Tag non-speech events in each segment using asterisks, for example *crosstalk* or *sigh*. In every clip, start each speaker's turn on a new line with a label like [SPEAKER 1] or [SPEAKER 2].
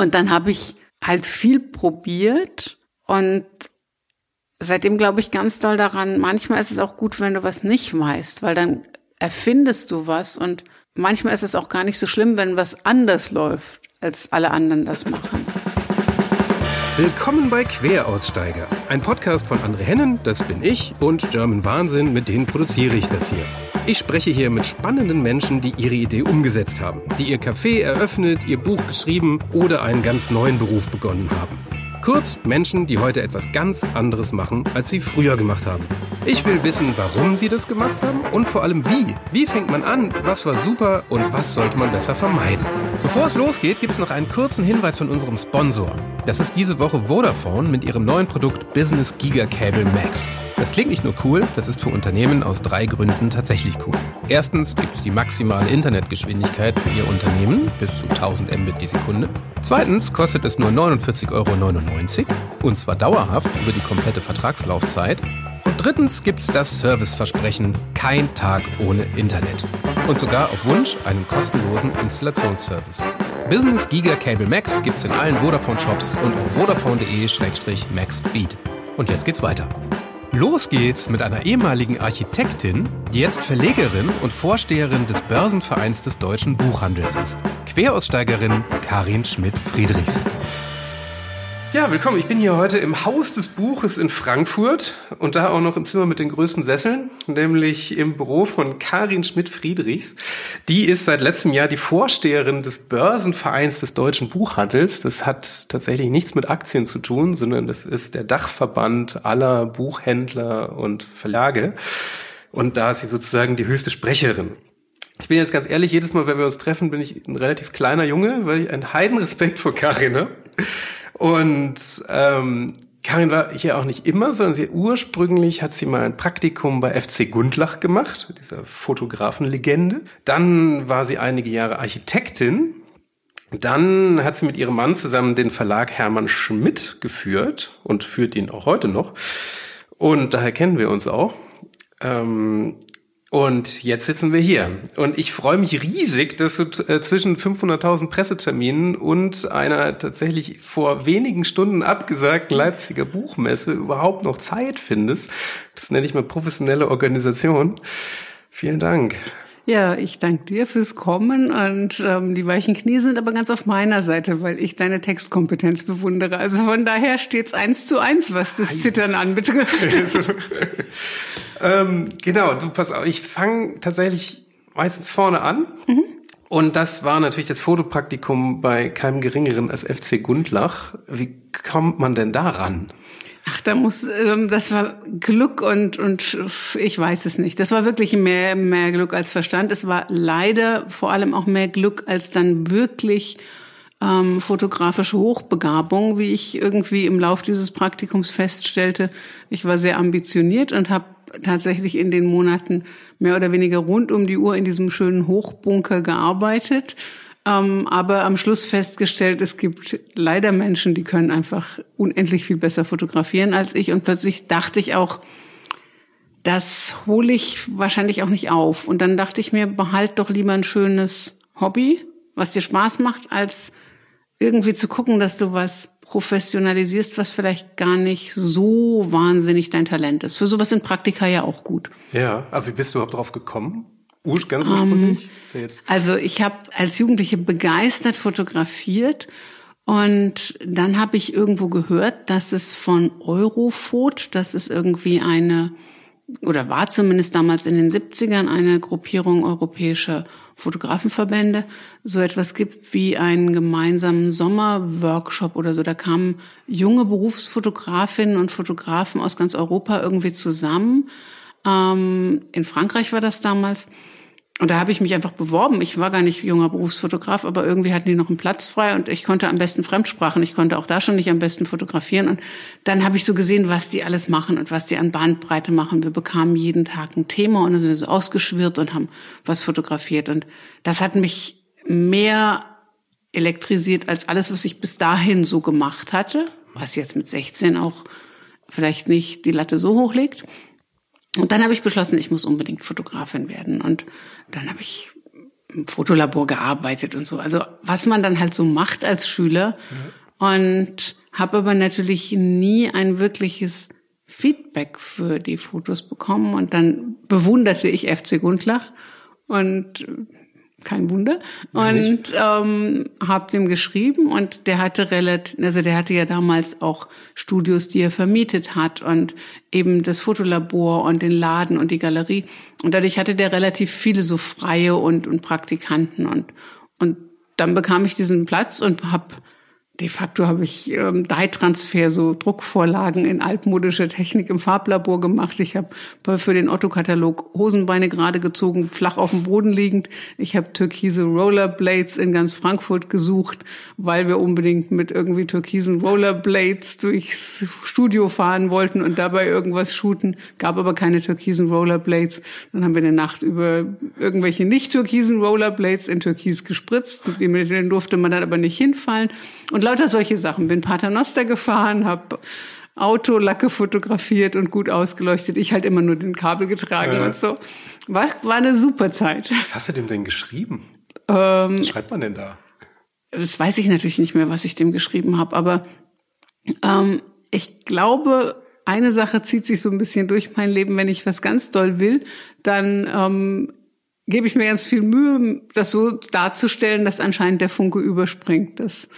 [SPEAKER 1] Und dann habe ich halt viel probiert und seitdem glaube ich ganz doll daran, manchmal ist es auch gut, wenn du was nicht weißt, weil dann erfindest du was und manchmal ist es auch gar nicht so schlimm, wenn was anders läuft, als alle anderen das machen.
[SPEAKER 2] Willkommen bei Queraussteiger, ein Podcast von André Hennen, das bin ich, und German Wahnsinn, mit denen produziere ich das hier. Ich spreche hier mit spannenden Menschen, die ihre Idee umgesetzt haben, die ihr Café eröffnet, ihr Buch geschrieben oder einen ganz neuen Beruf begonnen haben. Kurz Menschen, die heute etwas ganz anderes machen, als sie früher gemacht haben. Ich will wissen, warum sie das gemacht haben und vor allem wie. Wie fängt man an? Was war super und was sollte man besser vermeiden? Bevor es losgeht, gibt es noch einen kurzen Hinweis von unserem Sponsor. Das ist diese Woche Vodafone mit ihrem neuen Produkt Business Giga Cable Max. Das klingt nicht nur cool, das ist für Unternehmen aus drei Gründen tatsächlich cool. Erstens gibt es die maximale Internetgeschwindigkeit für Ihr Unternehmen bis zu 1000 Mbit die Sekunde. Zweitens kostet es nur 49,99 Euro und zwar dauerhaft über die komplette Vertragslaufzeit. Und drittens gibt es das Serviceversprechen kein Tag ohne Internet. Und sogar auf Wunsch einen kostenlosen Installationsservice. Business Giga Cable Max gibt's in allen Vodafone Shops und auf vodafone.de-maxspeed. Und jetzt geht's weiter. Los geht's mit einer ehemaligen Architektin, die jetzt Verlegerin und Vorsteherin des Börsenvereins des deutschen Buchhandels ist. Queraussteigerin Karin Schmidt-Friedrichs. Ja, willkommen. Ich bin hier heute im Haus des Buches in Frankfurt und da auch noch im Zimmer mit den größten Sesseln, nämlich im Büro von Karin Schmidt-Friedrichs. Die ist seit letztem Jahr die Vorsteherin des Börsenvereins des deutschen Buchhandels. Das hat tatsächlich nichts mit Aktien zu tun, sondern das ist der Dachverband aller Buchhändler und Verlage. Und da ist sie sozusagen die höchste Sprecherin. Ich bin jetzt ganz ehrlich, jedes Mal, wenn wir uns treffen, bin ich ein relativ kleiner Junge, weil ich einen Heidenrespekt vor Karin habe. Und ähm, Karin war hier auch nicht immer, sondern sie ursprünglich hat sie mal ein Praktikum bei FC Gundlach gemacht, dieser Fotografenlegende. Dann war sie einige Jahre Architektin. Dann hat sie mit ihrem Mann zusammen den Verlag Hermann Schmidt geführt und führt ihn auch heute noch. Und daher kennen wir uns auch. Ähm, und jetzt sitzen wir hier. Und ich freue mich riesig, dass du äh, zwischen 500.000 Presseterminen und einer tatsächlich vor wenigen Stunden abgesagten Leipziger Buchmesse überhaupt noch Zeit findest. Das nenne ich mal professionelle Organisation. Vielen Dank.
[SPEAKER 1] Ja, ich danke dir fürs Kommen und ähm, die weichen Knie sind aber ganz auf meiner Seite, weil ich deine Textkompetenz bewundere. Also von daher steht's eins zu eins, was das Zittern anbetrifft. *laughs*
[SPEAKER 2] ähm, genau, du pass auf, ich fange tatsächlich meistens vorne an. Mhm. Und das war natürlich das Fotopraktikum bei keinem Geringeren als FC Gundlach. Wie kommt man denn daran?
[SPEAKER 1] Ach, da muss, ähm, das war Glück und, und ich weiß es nicht. Das war wirklich mehr, mehr Glück als Verstand. Es war leider vor allem auch mehr Glück als dann wirklich ähm, fotografische Hochbegabung, wie ich irgendwie im Lauf dieses Praktikums feststellte. Ich war sehr ambitioniert und habe tatsächlich in den Monaten mehr oder weniger rund um die Uhr in diesem schönen Hochbunker gearbeitet ähm, aber am Schluss festgestellt, es gibt leider Menschen, die können einfach unendlich viel besser fotografieren als ich. Und plötzlich dachte ich auch, das hole ich wahrscheinlich auch nicht auf. Und dann dachte ich mir, behalt doch lieber ein schönes Hobby, was dir Spaß macht, als irgendwie zu gucken, dass du was professionalisierst, was vielleicht gar nicht so wahnsinnig dein Talent ist. Für sowas sind Praktika ja auch gut.
[SPEAKER 2] Ja, aber wie bist du überhaupt drauf gekommen? Ganz ursprünglich?
[SPEAKER 1] Um, also ich habe als Jugendliche begeistert fotografiert und dann habe ich irgendwo gehört, dass es von Eurofot, das ist irgendwie eine, oder war zumindest damals in den 70ern eine Gruppierung europäischer Fotografenverbände, so etwas gibt wie einen gemeinsamen Sommerworkshop oder so. Da kamen junge Berufsfotografinnen und Fotografen aus ganz Europa irgendwie zusammen ähm, in Frankreich war das damals. Und da habe ich mich einfach beworben. Ich war gar nicht junger Berufsfotograf, aber irgendwie hatten die noch einen Platz frei und ich konnte am besten Fremdsprachen. Ich konnte auch da schon nicht am besten fotografieren. Und dann habe ich so gesehen, was die alles machen und was die an Bandbreite machen. Wir bekamen jeden Tag ein Thema und dann sind wir so ausgeschwirrt und haben was fotografiert. Und das hat mich mehr elektrisiert als alles, was ich bis dahin so gemacht hatte, was jetzt mit 16 auch vielleicht nicht die Latte so hoch legt. Und dann habe ich beschlossen, ich muss unbedingt Fotografin werden. Und dann habe ich im Fotolabor gearbeitet und so. Also was man dann halt so macht als Schüler. Mhm. Und habe aber natürlich nie ein wirkliches Feedback für die Fotos bekommen. Und dann bewunderte ich FC Gundlach und kein Wunder. Und ähm, habe dem geschrieben und der hatte relativ, also der hatte ja damals auch Studios, die er vermietet hat und eben das Fotolabor und den Laden und die Galerie. Und dadurch hatte der relativ viele so Freie und, und Praktikanten und und dann bekam ich diesen Platz und habe de facto habe ich ähm, Dye-Transfer, so Druckvorlagen in altmodischer Technik im Farblabor gemacht. Ich habe für den Otto-Katalog Hosenbeine gerade gezogen, flach auf dem Boden liegend. Ich habe türkise Rollerblades in ganz Frankfurt gesucht, weil wir unbedingt mit irgendwie türkisen Rollerblades durchs Studio fahren wollten und dabei irgendwas shooten. Gab aber keine türkisen Rollerblades. Dann haben wir eine Nacht über irgendwelche nicht türkisen Rollerblades in Türkis gespritzt. Mit denen durfte man dann aber nicht hinfallen. Und lauter solche Sachen. Bin Paternoster gefahren, habe Autolacke fotografiert und gut ausgeleuchtet. Ich halt immer nur den Kabel getragen äh. und so. War, war eine super Zeit.
[SPEAKER 2] Was hast du dem denn geschrieben? Ähm, was schreibt man denn da?
[SPEAKER 1] Das weiß ich natürlich nicht mehr, was ich dem geschrieben habe, aber ähm, ich glaube, eine Sache zieht sich so ein bisschen durch mein Leben. Wenn ich was ganz doll will, dann ähm, gebe ich mir ganz viel Mühe, das so darzustellen, dass anscheinend der Funke überspringt. Das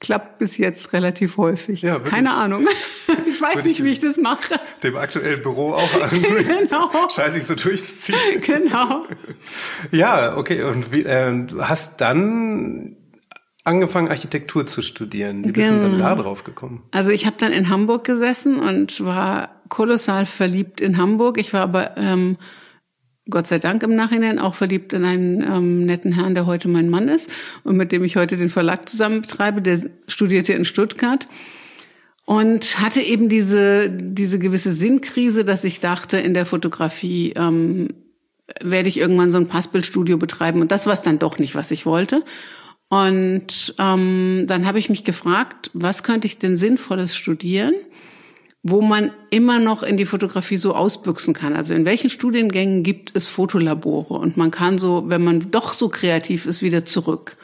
[SPEAKER 1] klappt bis jetzt relativ häufig. Ja, Keine Ahnung. *laughs* Ich weiß nicht, wie ich das mache.
[SPEAKER 2] Dem aktuellen Büro auch ansehen. *laughs* genau. Scheiße, ich so durchziehen. *laughs*
[SPEAKER 1] Genau.
[SPEAKER 2] Ja, okay. Und wie, äh, du hast dann angefangen, Architektur zu studieren. Wie bist du genau. dann da drauf gekommen?
[SPEAKER 1] Also ich habe dann in Hamburg gesessen und war kolossal verliebt in Hamburg. Ich war aber ähm, Gott sei Dank im Nachhinein auch verliebt in einen ähm, netten Herrn, der heute mein Mann ist und mit dem ich heute den Verlag zusammen betreibe. Der studierte in Stuttgart und hatte eben diese, diese gewisse Sinnkrise, dass ich dachte, in der Fotografie ähm, werde ich irgendwann so ein Passbildstudio betreiben. Und das war es dann doch nicht, was ich wollte. Und ähm, dann habe ich mich gefragt, was könnte ich denn Sinnvolles studieren? Wo man immer noch in die Fotografie so ausbüchsen kann. Also in welchen Studiengängen gibt es Fotolabore und man kann so, wenn man doch so kreativ ist, wieder zurück.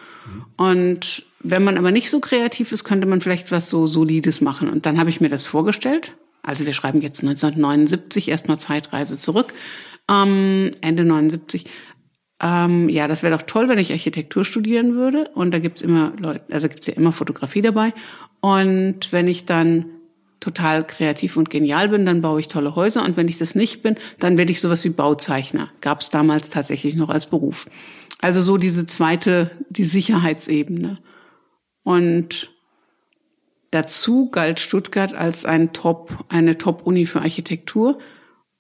[SPEAKER 1] Und wenn man aber nicht so kreativ ist, könnte man vielleicht was so Solides machen. Und dann habe ich mir das vorgestellt. Also wir schreiben jetzt 1979 erstmal Zeitreise zurück, ähm, Ende 79. Ähm, ja, das wäre doch toll, wenn ich Architektur studieren würde. Und da gibt's immer Leute, also gibt's ja immer Fotografie dabei. Und wenn ich dann total kreativ und genial bin, dann baue ich tolle Häuser und wenn ich das nicht bin, dann werde ich sowas wie Bauzeichner. Gab es damals tatsächlich noch als Beruf. Also so diese zweite, die Sicherheitsebene. Und dazu galt Stuttgart als ein Top, eine Top-Uni für Architektur.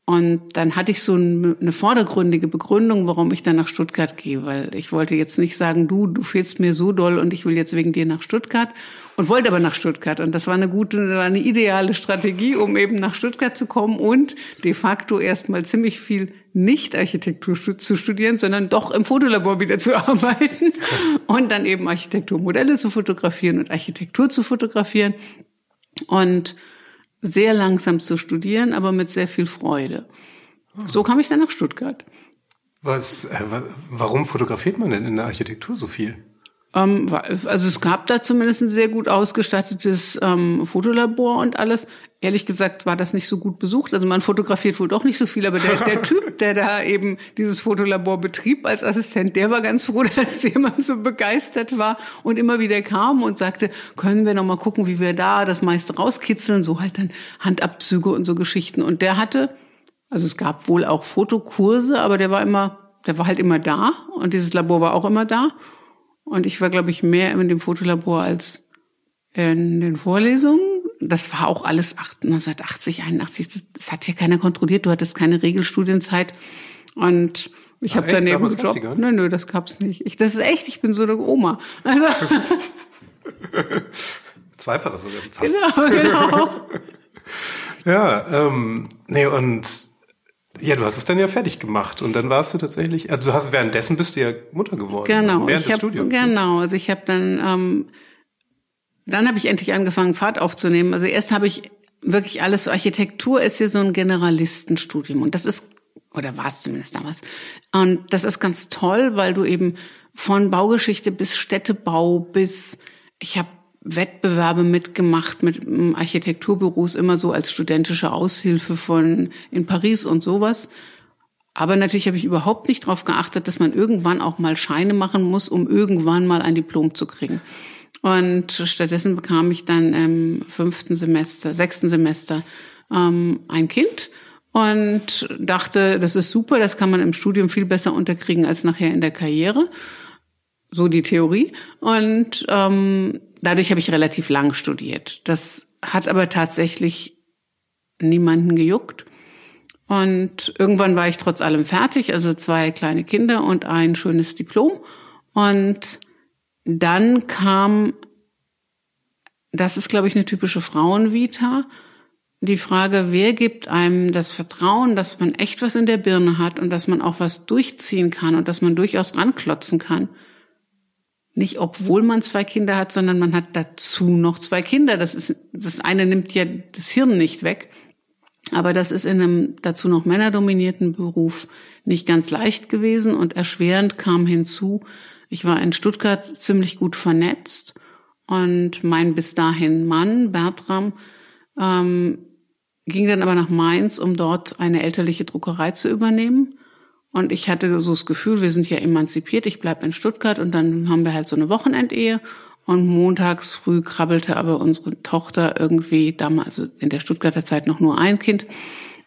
[SPEAKER 1] Und dann hatte ich so eine vordergründige Begründung, warum ich dann nach Stuttgart gehe, weil ich wollte jetzt nicht sagen, du, du fehlst mir so doll und ich will jetzt wegen dir nach Stuttgart und wollte aber nach Stuttgart. Und das war eine gute, war eine ideale Strategie, um eben nach Stuttgart zu kommen und de facto erstmal ziemlich viel nicht Architektur zu studieren, sondern doch im Fotolabor wieder zu *laughs* arbeiten und dann eben Architekturmodelle zu fotografieren und Architektur zu fotografieren. Und sehr langsam zu studieren, aber mit sehr viel Freude. So kam ich dann nach Stuttgart.
[SPEAKER 2] Was, äh, warum fotografiert man denn in der Architektur so viel?
[SPEAKER 1] Ähm, also es gab da zumindest ein sehr gut ausgestattetes ähm, Fotolabor und alles. Ehrlich gesagt war das nicht so gut besucht. Also man fotografiert wohl doch nicht so viel, aber der, der *laughs* Typ, der da eben dieses Fotolabor betrieb als Assistent, der war ganz froh, *laughs* dass jemand so begeistert war und immer wieder kam und sagte, können wir noch mal gucken, wie wir da das meiste rauskitzeln, so halt dann Handabzüge und so Geschichten. Und der hatte, also es gab wohl auch Fotokurse, aber der war immer, der war halt immer da und dieses Labor war auch immer da. Und ich war, glaube ich, mehr in dem Fotolabor als in den Vorlesungen. Das war auch alles 1980, 81. Das, das hat hier keiner kontrolliert. Du hattest keine Regelstudienzeit. Und ich habe daneben gejobbt. Nö, nö, das gab's nicht. Ich, das ist echt, ich bin so eine Oma. Also *laughs*
[SPEAKER 2] Zweifaches sogar fast. Genau, genau. *laughs* ja, ähm, nee, und ja, du hast es dann ja fertig gemacht und dann warst du tatsächlich, also du hast währenddessen bist du ja Mutter geworden.
[SPEAKER 1] Genau, während des hab, Studiums. Ne? Genau, also ich habe dann, ähm, dann habe ich endlich angefangen Fahrt aufzunehmen. Also erst habe ich wirklich alles, Architektur ist hier so ein Generalistenstudium und das ist Oder war es zumindest damals. Und das ist ganz toll, weil du eben von Baugeschichte bis Städtebau bis, ich habe Wettbewerbe mitgemacht mit Architekturbüros, immer so als studentische Aushilfe von in Paris und sowas. Aber natürlich habe ich überhaupt nicht darauf geachtet, dass man irgendwann auch mal Scheine machen muss, um irgendwann mal ein Diplom zu kriegen. Und stattdessen bekam ich dann im fünften Semester, sechsten Semester ähm, ein Kind und dachte, das ist super, das kann man im Studium viel besser unterkriegen als nachher in der Karriere. So die Theorie. Und ähm, dadurch habe ich relativ lang studiert. Das hat aber tatsächlich niemanden gejuckt. Und irgendwann war ich trotz allem fertig, also zwei kleine Kinder und ein schönes Diplom. Und dann kam, das ist, glaube ich, eine typische Frauenvita, die Frage, wer gibt einem das Vertrauen, dass man echt was in der Birne hat und dass man auch was durchziehen kann und dass man durchaus ranklotzen kann. Nicht obwohl man zwei Kinder hat, sondern man hat dazu noch zwei Kinder. Das ist, das eine nimmt ja das Hirn nicht weg. Aber das ist in einem dazu noch männerdominierten Beruf nicht ganz leicht gewesen und erschwerend kam hinzu, ich war in Stuttgart ziemlich gut vernetzt und mein bis dahin Mann, Bertram, ähm, ging dann aber nach Mainz, um dort eine elterliche Druckerei zu übernehmen. Und ich hatte so das Gefühl, wir sind ja emanzipiert, ich bleib in Stuttgart und dann haben wir halt so eine Wochenendehe. Und montags früh krabbelte aber unsere Tochter irgendwie, damals also in der Stuttgarter Zeit noch nur ein Kind,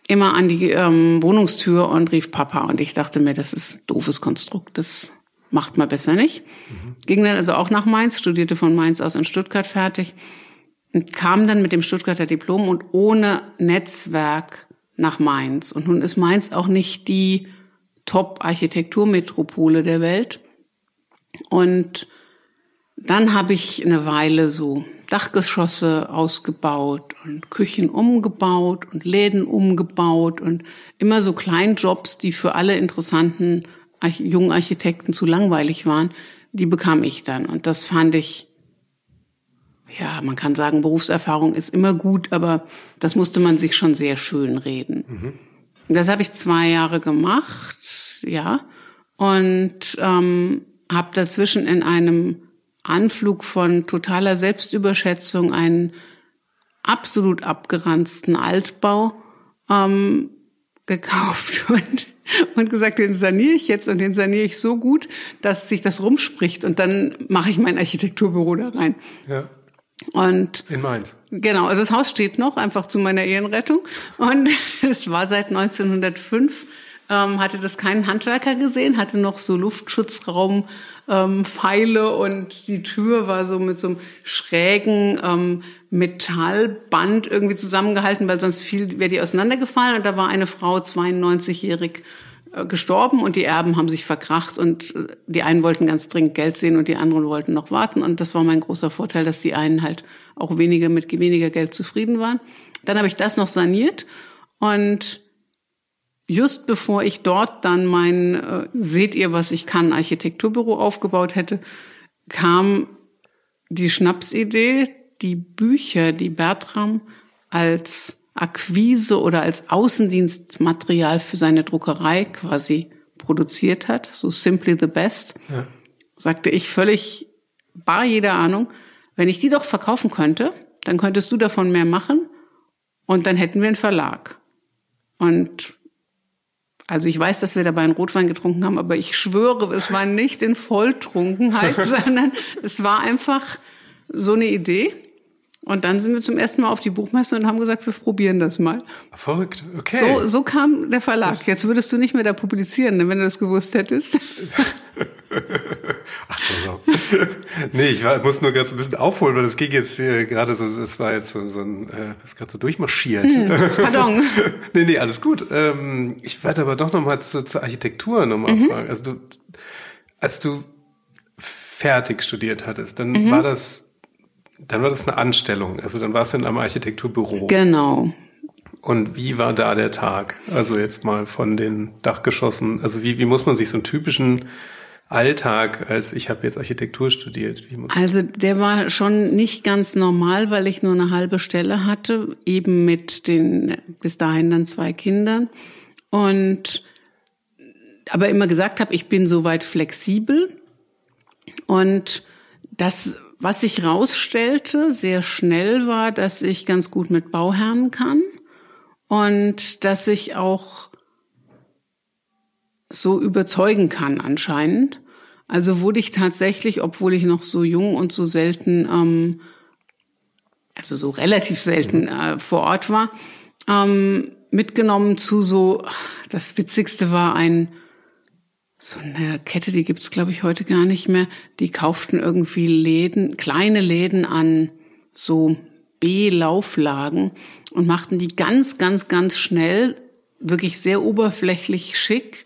[SPEAKER 1] immer an die ähm, Wohnungstür und rief Papa. Und ich dachte mir, das ist ein doofes Konstrukt, das macht man besser nicht. Mhm. Ging dann also auch nach Mainz, studierte von Mainz aus in Stuttgart fertig und kam dann mit dem Stuttgarter Diplom und ohne Netzwerk nach Mainz. Und nun ist Mainz auch nicht die Top-Architekturmetropole der Welt. Und dann habe ich eine Weile so Dachgeschosse ausgebaut und Küchen umgebaut und Läden umgebaut und immer so Kleinjobs, die für alle interessanten jungen Architekten zu langweilig waren, die bekam ich dann. Und das fand ich ja, man kann sagen, Berufserfahrung ist immer gut, aber das musste man sich schon sehr schön reden. Mhm. Das habe ich zwei Jahre gemacht, ja, und ähm, habe dazwischen in einem Anflug von totaler Selbstüberschätzung einen absolut abgeranzten Altbau ähm, gekauft *laughs* und, und gesagt, den saniere ich jetzt und den saniere ich so gut, dass sich das rumspricht und dann mache ich mein Architekturbüro da rein. Ja. Und
[SPEAKER 2] in Mainz.
[SPEAKER 1] Genau, also das Haus steht noch, einfach zu meiner Ehrenrettung. Und *laughs* es war seit 1905, ähm, hatte das keinen Handwerker gesehen, hatte noch so Luftschutzraum, ähm, Pfeile und die Tür war so mit so einem schrägen ähm, Metallband irgendwie zusammengehalten, weil sonst viel wäre die auseinandergefallen. Und da war eine Frau 92-jährig äh, gestorben und die Erben haben sich verkracht und äh, die einen wollten ganz dringend Geld sehen und die anderen wollten noch warten und das war mein großer Vorteil, dass die einen halt auch weniger mit weniger Geld zufrieden waren. Dann habe ich das noch saniert und just bevor ich dort dann mein äh, seht ihr was ich kann Architekturbüro aufgebaut hätte, kam die Schnapsidee, die Bücher, die Bertram als Akquise oder als Außendienstmaterial für seine Druckerei quasi produziert hat, so Simply the Best, ja. sagte ich völlig bar jeder Ahnung, wenn ich die doch verkaufen könnte, dann könntest du davon mehr machen und dann hätten wir einen Verlag. Und also ich weiß, dass wir dabei einen Rotwein getrunken haben, aber ich schwöre, es war nicht in Volltrunkenheit, *laughs* sondern es war einfach so eine Idee. Und dann sind wir zum ersten Mal auf die Buchmesse und haben gesagt, wir probieren das mal.
[SPEAKER 2] Verrückt, okay.
[SPEAKER 1] So, so kam der Verlag. Das Jetzt würdest du nicht mehr da publizieren, ne, wenn du das gewusst hättest. *laughs*
[SPEAKER 2] Ach du so. nee, ich war, muss nur ganz ein bisschen aufholen, weil das ging jetzt hier gerade so, das war jetzt so, so ein, äh, ist gerade so durchmarschiert. Hm, pardon. *laughs* nee, nee, alles gut. Ähm, ich werde aber doch nochmal zu, zur Architektur nochmal mhm. fragen. Also du, als du fertig studiert hattest, dann mhm. war das dann war das eine Anstellung. Also dann warst du in einem Architekturbüro.
[SPEAKER 1] Genau.
[SPEAKER 2] Und wie war da der Tag? Also jetzt mal von den Dachgeschossen. Also wie, wie muss man sich so einen typischen Alltag, als ich habe jetzt Architektur studiert?
[SPEAKER 1] also der war schon nicht ganz normal, weil ich nur eine halbe Stelle hatte, eben mit den bis dahin dann zwei Kindern. Und aber immer gesagt habe, ich bin soweit flexibel und das, was sich rausstellte, sehr schnell war, dass ich ganz gut mit Bauherren kann und dass ich auch so überzeugen kann anscheinend. Also wurde ich tatsächlich, obwohl ich noch so jung und so selten, ähm, also so relativ selten äh, vor Ort war, ähm, mitgenommen zu so, das Witzigste war ein, so eine Kette, die gibt's glaube ich heute gar nicht mehr. Die kauften irgendwie Läden, kleine Läden an so B-Lauflagen und machten die ganz, ganz, ganz schnell, wirklich sehr oberflächlich schick,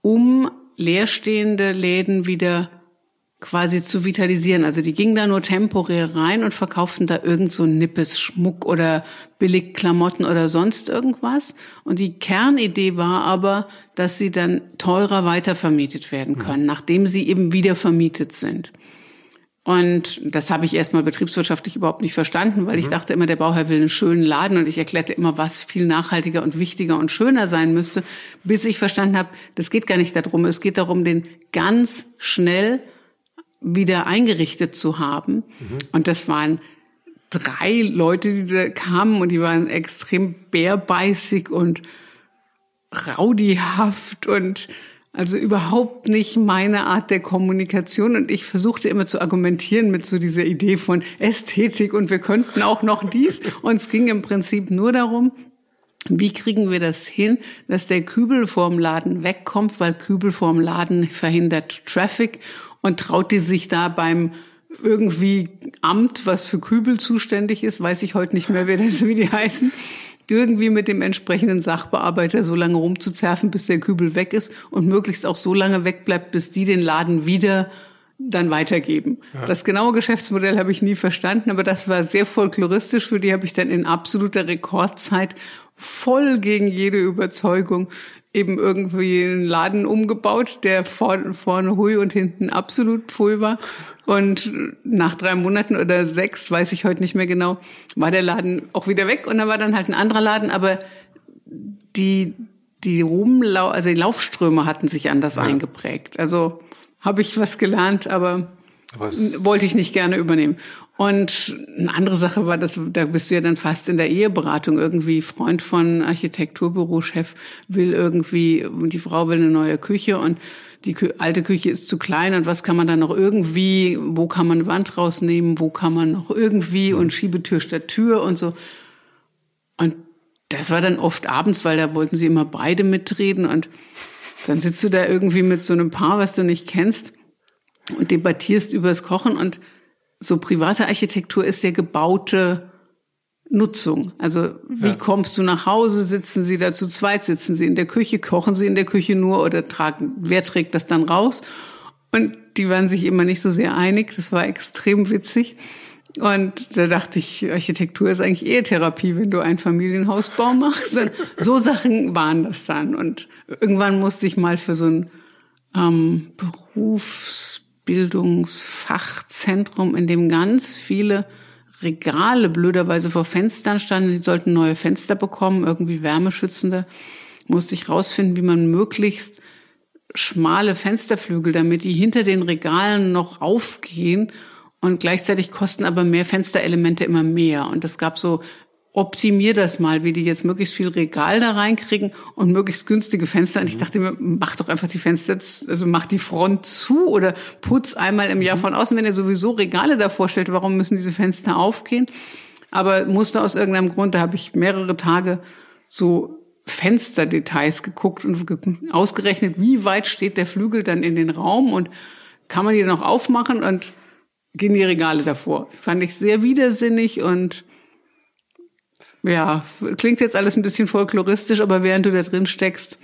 [SPEAKER 1] um leerstehende Läden wieder quasi zu vitalisieren. Also die gingen da nur temporär rein und verkauften da irgend so nippes Schmuck oder Billigklamotten oder sonst irgendwas. Und die Kernidee war aber, dass sie dann teurer weitervermietet werden können, mhm. nachdem sie eben wieder vermietet sind. Und das habe ich erstmal betriebswirtschaftlich überhaupt nicht verstanden, weil mhm. ich dachte immer, der Bauherr will einen schönen Laden und ich erklärte immer, was viel nachhaltiger und wichtiger und schöner sein müsste, bis ich verstanden habe, das geht gar nicht darum. Es geht darum, den ganz schnell wieder eingerichtet zu haben. Mhm. Und das waren drei Leute, die da kamen und die waren extrem bärbeißig und raudihaft und also überhaupt nicht meine Art der Kommunikation. Und ich versuchte immer zu argumentieren mit so dieser Idee von Ästhetik und wir könnten auch noch dies. *laughs* Und es ging im Prinzip nur darum, wie kriegen wir das hin, dass der Kübel vorm Laden wegkommt, weil Kübel vorm Laden verhindert Traffic und traut die sich da beim irgendwie Amt, was für Kübel zuständig ist, weiß ich heute nicht mehr, wer das, wie die heißen, irgendwie mit dem entsprechenden Sachbearbeiter so lange rumzuzerfen, bis der Kübel weg ist und möglichst auch so lange wegbleibt, bis die den Laden wieder dann weitergeben. Ja. Das genaue Geschäftsmodell habe ich nie verstanden, aber das war sehr folkloristisch. Für die habe ich dann in absoluter Rekordzeit voll gegen jede Überzeugung eben irgendwie einen Laden umgebaut, der vorne, vorne hui und hinten absolut pfui war. Und nach drei Monaten oder sechs, weiß ich heute nicht mehr genau, war der Laden auch wieder weg und da war dann halt ein anderer Laden, aber die, die Rumlau, also die Laufströme hatten sich anders ja. eingeprägt. Also habe ich was gelernt, aber, aber wollte ich nicht gerne übernehmen. Und eine andere Sache war, dass da bist du ja dann fast in der Eheberatung irgendwie Freund von Architekturbürochef will irgendwie die Frau will eine neue Küche und die alte Küche ist zu klein und was kann man da noch irgendwie, wo kann man eine Wand rausnehmen, wo kann man noch irgendwie und Schiebetür statt Tür und so. Und das war dann oft abends, weil da wollten sie immer beide mitreden und dann sitzt du da irgendwie mit so einem Paar, was du nicht kennst und debattierst übers Kochen und so private Architektur ist ja gebaute Nutzung. Also wie ja. kommst du nach Hause? Sitzen Sie da zu zweit? Sitzen Sie in der Küche? Kochen Sie in der Küche nur oder tragen? Wer trägt das dann raus? Und die waren sich immer nicht so sehr einig. Das war extrem witzig. Und da dachte ich, Architektur ist eigentlich eher Therapie, wenn du ein Familienhausbau *laughs* machst. Und so Sachen waren das dann. Und irgendwann musste ich mal für so ein ähm, Berufs Bildungsfachzentrum, in dem ganz viele Regale blöderweise vor Fenstern standen. Die sollten neue Fenster bekommen, irgendwie wärmeschützende. Musste ich rausfinden, wie man möglichst schmale Fensterflügel, damit die hinter den Regalen noch aufgehen und gleichzeitig kosten aber mehr Fensterelemente immer mehr. Und es gab so optimier das mal, wie die jetzt möglichst viel Regal da reinkriegen und möglichst günstige Fenster. Und ich dachte mir, mach doch einfach die Fenster, also mach die Front zu oder putz einmal im Jahr mhm. von außen. Wenn ihr sowieso Regale davor stellt, warum müssen diese Fenster aufgehen? Aber musste aus irgendeinem Grund, da habe ich mehrere Tage so Fensterdetails geguckt und ausgerechnet, wie weit steht der Flügel dann in den Raum und kann man die noch aufmachen und gehen die Regale davor. Fand ich sehr widersinnig und ja, klingt jetzt alles ein bisschen folkloristisch, aber während du da drin steckst,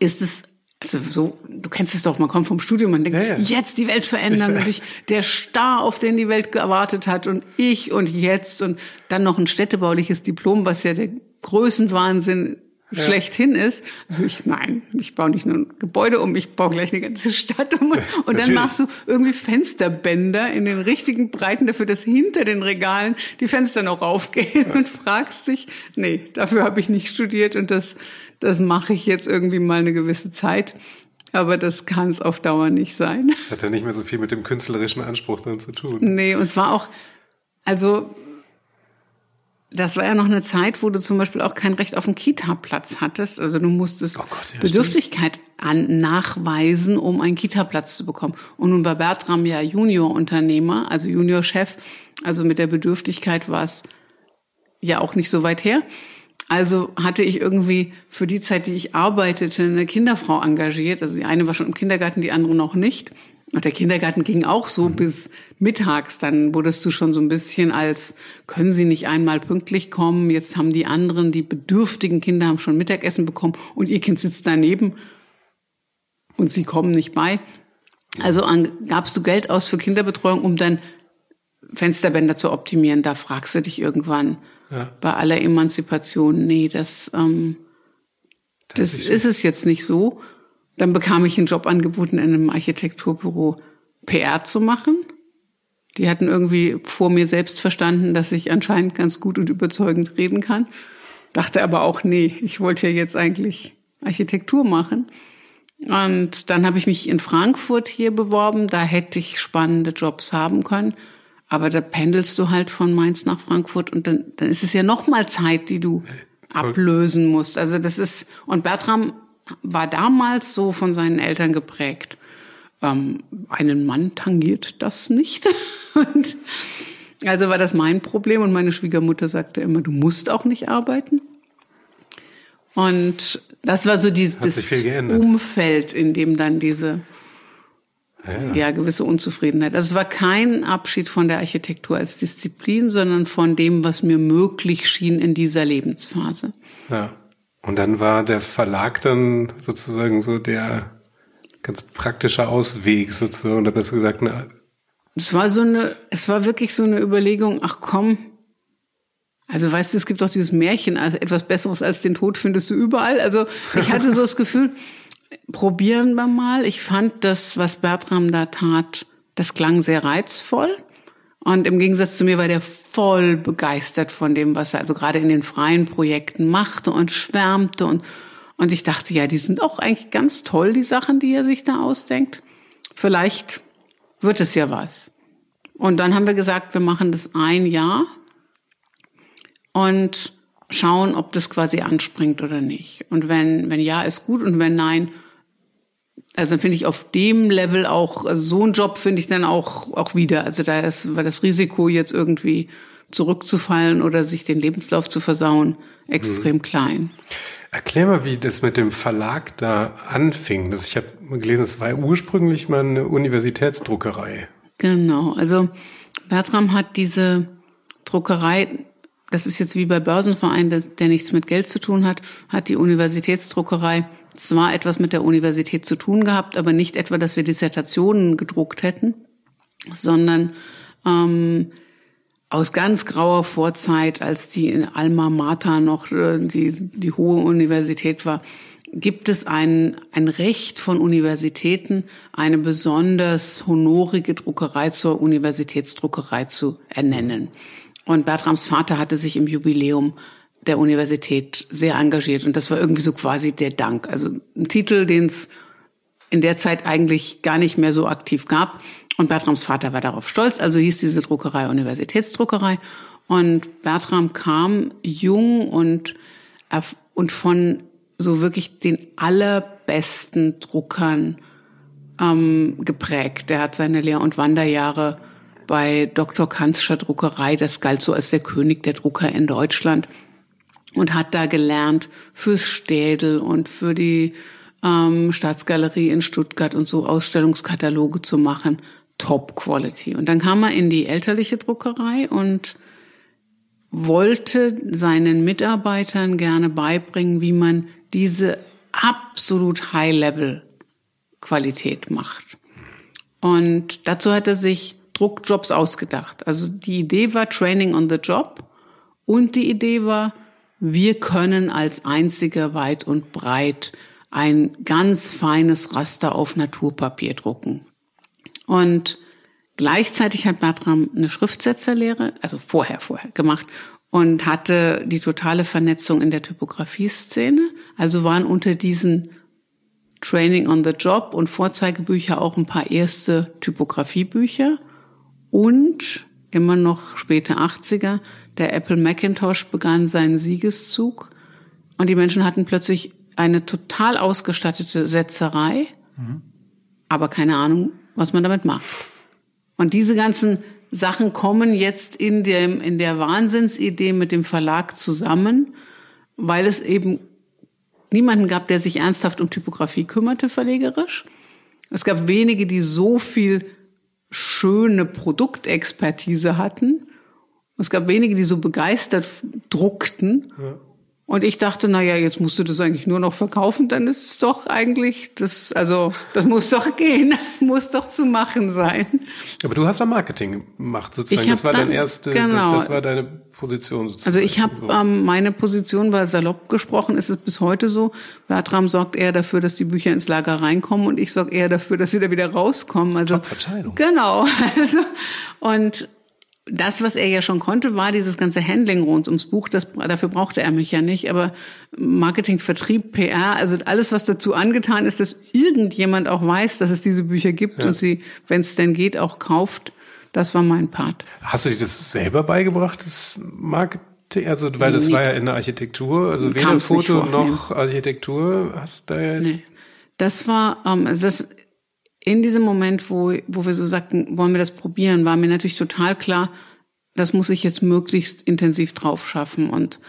[SPEAKER 1] ist es also so, du kennst es doch, man kommt vom Studium, man denkt, ja, ja. jetzt die Welt verändern und ich, der Star, auf den die Welt gewartet hat und ich und jetzt und dann noch ein städtebauliches Diplom, was ja der Größenwahnsinn ja. schlechthin ist. Also ich, nein, ich baue nicht nur ein Gebäude um, ich baue gleich eine ganze Stadt um. Und dann machst du irgendwie Fensterbänder in den richtigen Breiten dafür, dass hinter den Regalen die Fenster noch raufgehen und fragst dich, nee, dafür habe ich nicht studiert und das, das mache ich jetzt irgendwie mal eine gewisse Zeit. Aber das kann es auf Dauer nicht sein.
[SPEAKER 2] Das hat ja nicht mehr so viel mit dem künstlerischen Anspruch dann zu tun.
[SPEAKER 1] Nee, und es war auch, also das war ja noch eine Zeit, wo du zum Beispiel auch kein Recht auf einen Kita-Platz hattest. Also du musstest oh Gott, ja, Bedürftigkeit an, nachweisen, um einen Kita-Platz zu bekommen. Und nun war Bertram ja Junior-Unternehmer, also Junior-Chef. Also mit der Bedürftigkeit war es ja auch nicht so weit her. Also hatte ich irgendwie für die Zeit, die ich arbeitete, eine Kinderfrau engagiert. Also die eine war schon im Kindergarten, die andere noch nicht. Und der Kindergarten ging auch so mhm. bis mittags. Dann wurdest du schon so ein bisschen als, können Sie nicht einmal pünktlich kommen? Jetzt haben die anderen, die bedürftigen Kinder haben schon Mittagessen bekommen und ihr Kind sitzt daneben und sie kommen nicht bei. Also an, gabst du Geld aus für Kinderbetreuung, um dann Fensterbänder zu optimieren. Da fragst du dich irgendwann ja. bei aller Emanzipation, nee, das, ähm, das, das ist es jetzt nicht so. Dann bekam ich einen Job angeboten, in einem Architekturbüro PR zu machen. Die hatten irgendwie vor mir selbst verstanden, dass ich anscheinend ganz gut und überzeugend reden kann. Dachte aber auch, nee, ich wollte ja jetzt eigentlich Architektur machen. Und dann habe ich mich in Frankfurt hier beworben. Da hätte ich spannende Jobs haben können. Aber da pendelst du halt von Mainz nach Frankfurt und dann, dann ist es ja noch mal Zeit, die du ablösen musst. Also das ist, und Bertram war damals so von seinen Eltern geprägt. Ähm, einen Mann tangiert das nicht. *laughs* und also war das mein Problem und meine Schwiegermutter sagte immer, du musst auch nicht arbeiten. Und das war so dieses Umfeld, in dem dann diese ja. ja. gewisse Unzufriedenheit. Also es war kein Abschied von der Architektur als Disziplin, sondern von dem, was mir möglich schien in dieser Lebensphase.
[SPEAKER 2] Ja. Und dann war der Verlag dann sozusagen so der ganz praktische Ausweg sozusagen, oder besser gesagt, eine
[SPEAKER 1] es war so eine, es war wirklich so eine Überlegung, ach komm, also weißt du, es gibt doch dieses Märchen, also etwas Besseres als den Tod findest du überall. Also ich hatte so das Gefühl, probieren wir mal. Ich fand das, was Bertram da tat, das klang sehr reizvoll. Und im Gegensatz zu mir war der voll begeistert von dem, was er also gerade in den freien Projekten machte und schwärmte und, und ich dachte, ja, die sind auch eigentlich ganz toll, die Sachen, die er sich da ausdenkt. Vielleicht wird es ja was. Und dann haben wir gesagt, wir machen das ein Jahr und schauen, ob das quasi anspringt oder nicht. Und wenn, wenn ja, ist gut und wenn nein, also finde ich auf dem Level auch, also so einen Job finde ich dann auch, auch wieder. Also da ist, war das Risiko jetzt irgendwie zurückzufallen oder sich den Lebenslauf zu versauen extrem mhm. klein.
[SPEAKER 2] Erklär mal, wie das mit dem Verlag da anfing. Das, ich habe gelesen, es war ursprünglich mal eine Universitätsdruckerei.
[SPEAKER 1] Genau, also Bertram hat diese Druckerei, das ist jetzt wie bei Börsenverein, der nichts mit Geld zu tun hat, hat die Universitätsdruckerei zwar etwas mit der Universität zu tun gehabt, aber nicht etwa, dass wir Dissertationen gedruckt hätten, sondern ähm, aus ganz grauer Vorzeit, als die in Alma Mater noch äh, die, die hohe Universität war, gibt es ein, ein Recht von Universitäten, eine besonders honorige Druckerei zur Universitätsdruckerei zu ernennen. Und Bertrams Vater hatte sich im Jubiläum der Universität sehr engagiert. Und das war irgendwie so quasi der Dank. Also ein Titel, den es in der Zeit eigentlich gar nicht mehr so aktiv gab. Und Bertrams Vater war darauf stolz. Also hieß diese Druckerei Universitätsdruckerei. Und Bertram kam jung und, und von so wirklich den allerbesten Druckern ähm, geprägt. Der hat seine Lehr- und Wanderjahre bei Dr. Kanzscher Druckerei, das galt so als der König der Drucker in Deutschland, und hat da gelernt fürs Städel und für die ähm, Staatsgalerie in Stuttgart und so Ausstellungskataloge zu machen. Top Quality. Und dann kam er in die elterliche Druckerei und wollte seinen Mitarbeitern gerne beibringen, wie man diese absolut High-Level-Qualität macht. Und dazu hat er sich Druckjobs ausgedacht. Also die Idee war Training on the Job und die Idee war wir können als einzige weit und breit ein ganz feines Raster auf Naturpapier drucken. Und gleichzeitig hat Bertram eine Schriftsetzerlehre, also vorher, vorher gemacht und hatte die totale Vernetzung in der Typografie-Szene. Also waren unter diesen Training on the Job und Vorzeigebücher auch ein paar erste Typografiebücher und immer noch späte 80er, der Apple Macintosh begann seinen Siegeszug und die Menschen hatten plötzlich eine total ausgestattete Setzerei, mhm. aber keine Ahnung, was man damit macht. Und diese ganzen Sachen kommen jetzt in, dem, in der Wahnsinnsidee mit dem Verlag zusammen, weil es eben niemanden gab, der sich ernsthaft um Typografie kümmerte, verlegerisch. Es gab wenige, die so viel schöne Produktexpertise hatten. Es gab wenige, die so begeistert druckten. Ja. Und ich dachte, na ja, jetzt musst du das eigentlich nur noch verkaufen, dann ist es doch eigentlich das, also das muss doch gehen, *laughs* muss doch zu machen sein.
[SPEAKER 2] Aber du hast ja Marketing gemacht sozusagen. Das war dann, dein erste, genau, das, das, war deine Position
[SPEAKER 1] sozusagen. Also ich habe so. ähm, meine Position war salopp gesprochen, ist es bis heute so. Bertram sorgt eher dafür, dass die Bücher ins Lager reinkommen und ich sorge eher dafür, dass sie da wieder rauskommen. Also
[SPEAKER 2] Top
[SPEAKER 1] genau. *laughs* Also, und das, was er ja schon konnte, war dieses ganze Handling rund ums Buch. Das, dafür brauchte er mich ja nicht. Aber Marketing, Vertrieb, PR, also alles, was dazu angetan ist, dass irgendjemand auch weiß, dass es diese Bücher gibt ja. und sie, wenn es denn geht, auch kauft. Das war mein Part.
[SPEAKER 2] Hast du dir das selber beigebracht, das Marketing? Also, weil das nee. war ja in der Architektur, also weder Foto noch Architektur hast du da jetzt. Nee.
[SPEAKER 1] Das war, ähm, das in diesem Moment, wo, wo wir so sagten, wollen wir das probieren, war mir natürlich total klar, das muss ich jetzt möglichst intensiv drauf schaffen. Und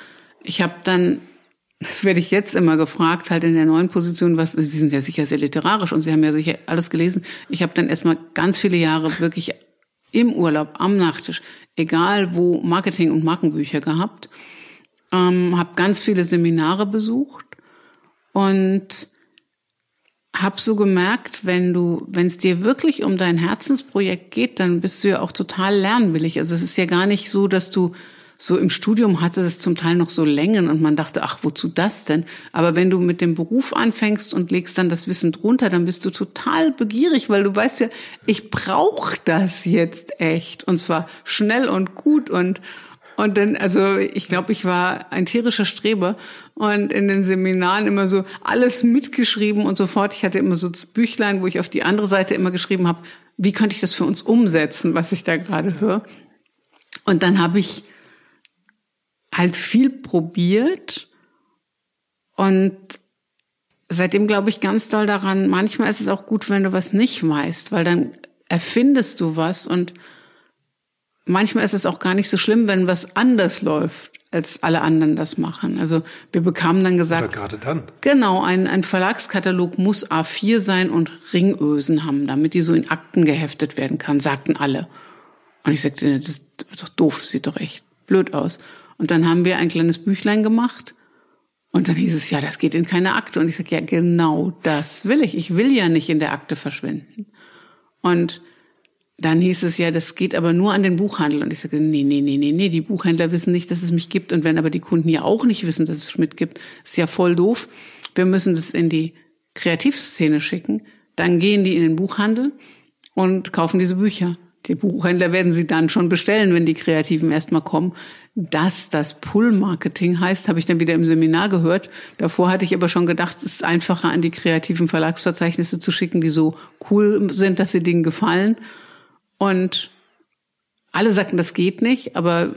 [SPEAKER 1] ich habe dann, *laughs* das werde ich jetzt immer gefragt, halt in der neuen Position, was, Sie sind ja sicher sehr literarisch und Sie haben ja sicher alles gelesen. Ich habe dann erstmal ganz viele Jahre wirklich im Urlaub, am Nachttisch, egal wo, Marketing- und Markenbücher gehabt, ähm, habe ganz viele Seminare besucht und hab so gemerkt, wenn du, wenn es dir wirklich um dein Herzensprojekt geht, dann bist du ja auch total lernwillig. Also es ist ja gar nicht so, dass du so im Studium hatte es zum Teil noch so Längen und man dachte, ach, wozu das denn? Aber wenn du mit dem Beruf anfängst und legst dann das Wissen drunter, dann bist du total begierig, weil du weißt ja, ich brauche das jetzt echt und zwar schnell und gut und und dann, also ich glaube, ich war ein tierischer Streber und in den Seminaren immer so alles mitgeschrieben und sofort. Ich hatte immer so Büchlein, wo ich auf die andere Seite immer geschrieben habe, wie könnte ich das für uns umsetzen, was ich da gerade höre. Und dann habe ich halt viel probiert und seitdem glaube ich ganz doll daran, manchmal ist es auch gut, wenn du was nicht weißt, weil dann erfindest du was und manchmal ist es auch gar nicht so schlimm, wenn was anders läuft, als alle anderen das machen. Also wir bekamen dann gesagt,
[SPEAKER 2] Oder gerade dann.
[SPEAKER 1] Genau, ein, ein Verlagskatalog muss A4 sein und Ringösen haben, damit die so in Akten geheftet werden kann, sagten alle. Und ich sagte, das ist doch doof, das sieht doch echt blöd aus. Und dann haben wir ein kleines Büchlein gemacht und dann hieß es, ja, das geht in keine Akte. Und ich sage, ja, genau das will ich. Ich will ja nicht in der Akte verschwinden. Und dann hieß es ja, das geht aber nur an den Buchhandel. Und ich sagte, nee, nee, nee, nee, nee, die Buchhändler wissen nicht, dass es mich gibt. Und wenn aber die Kunden ja auch nicht wissen, dass es Schmidt gibt, ist ja voll doof. Wir müssen das in die Kreativszene schicken. Dann gehen die in den Buchhandel und kaufen diese Bücher. Die Buchhändler werden sie dann schon bestellen, wenn die Kreativen erstmal kommen. Dass das Pull-Marketing heißt, habe ich dann wieder im Seminar gehört. Davor hatte ich aber schon gedacht, es ist einfacher, an die kreativen Verlagsverzeichnisse zu schicken, die so cool sind, dass sie denen gefallen. Und alle sagten, das geht nicht, aber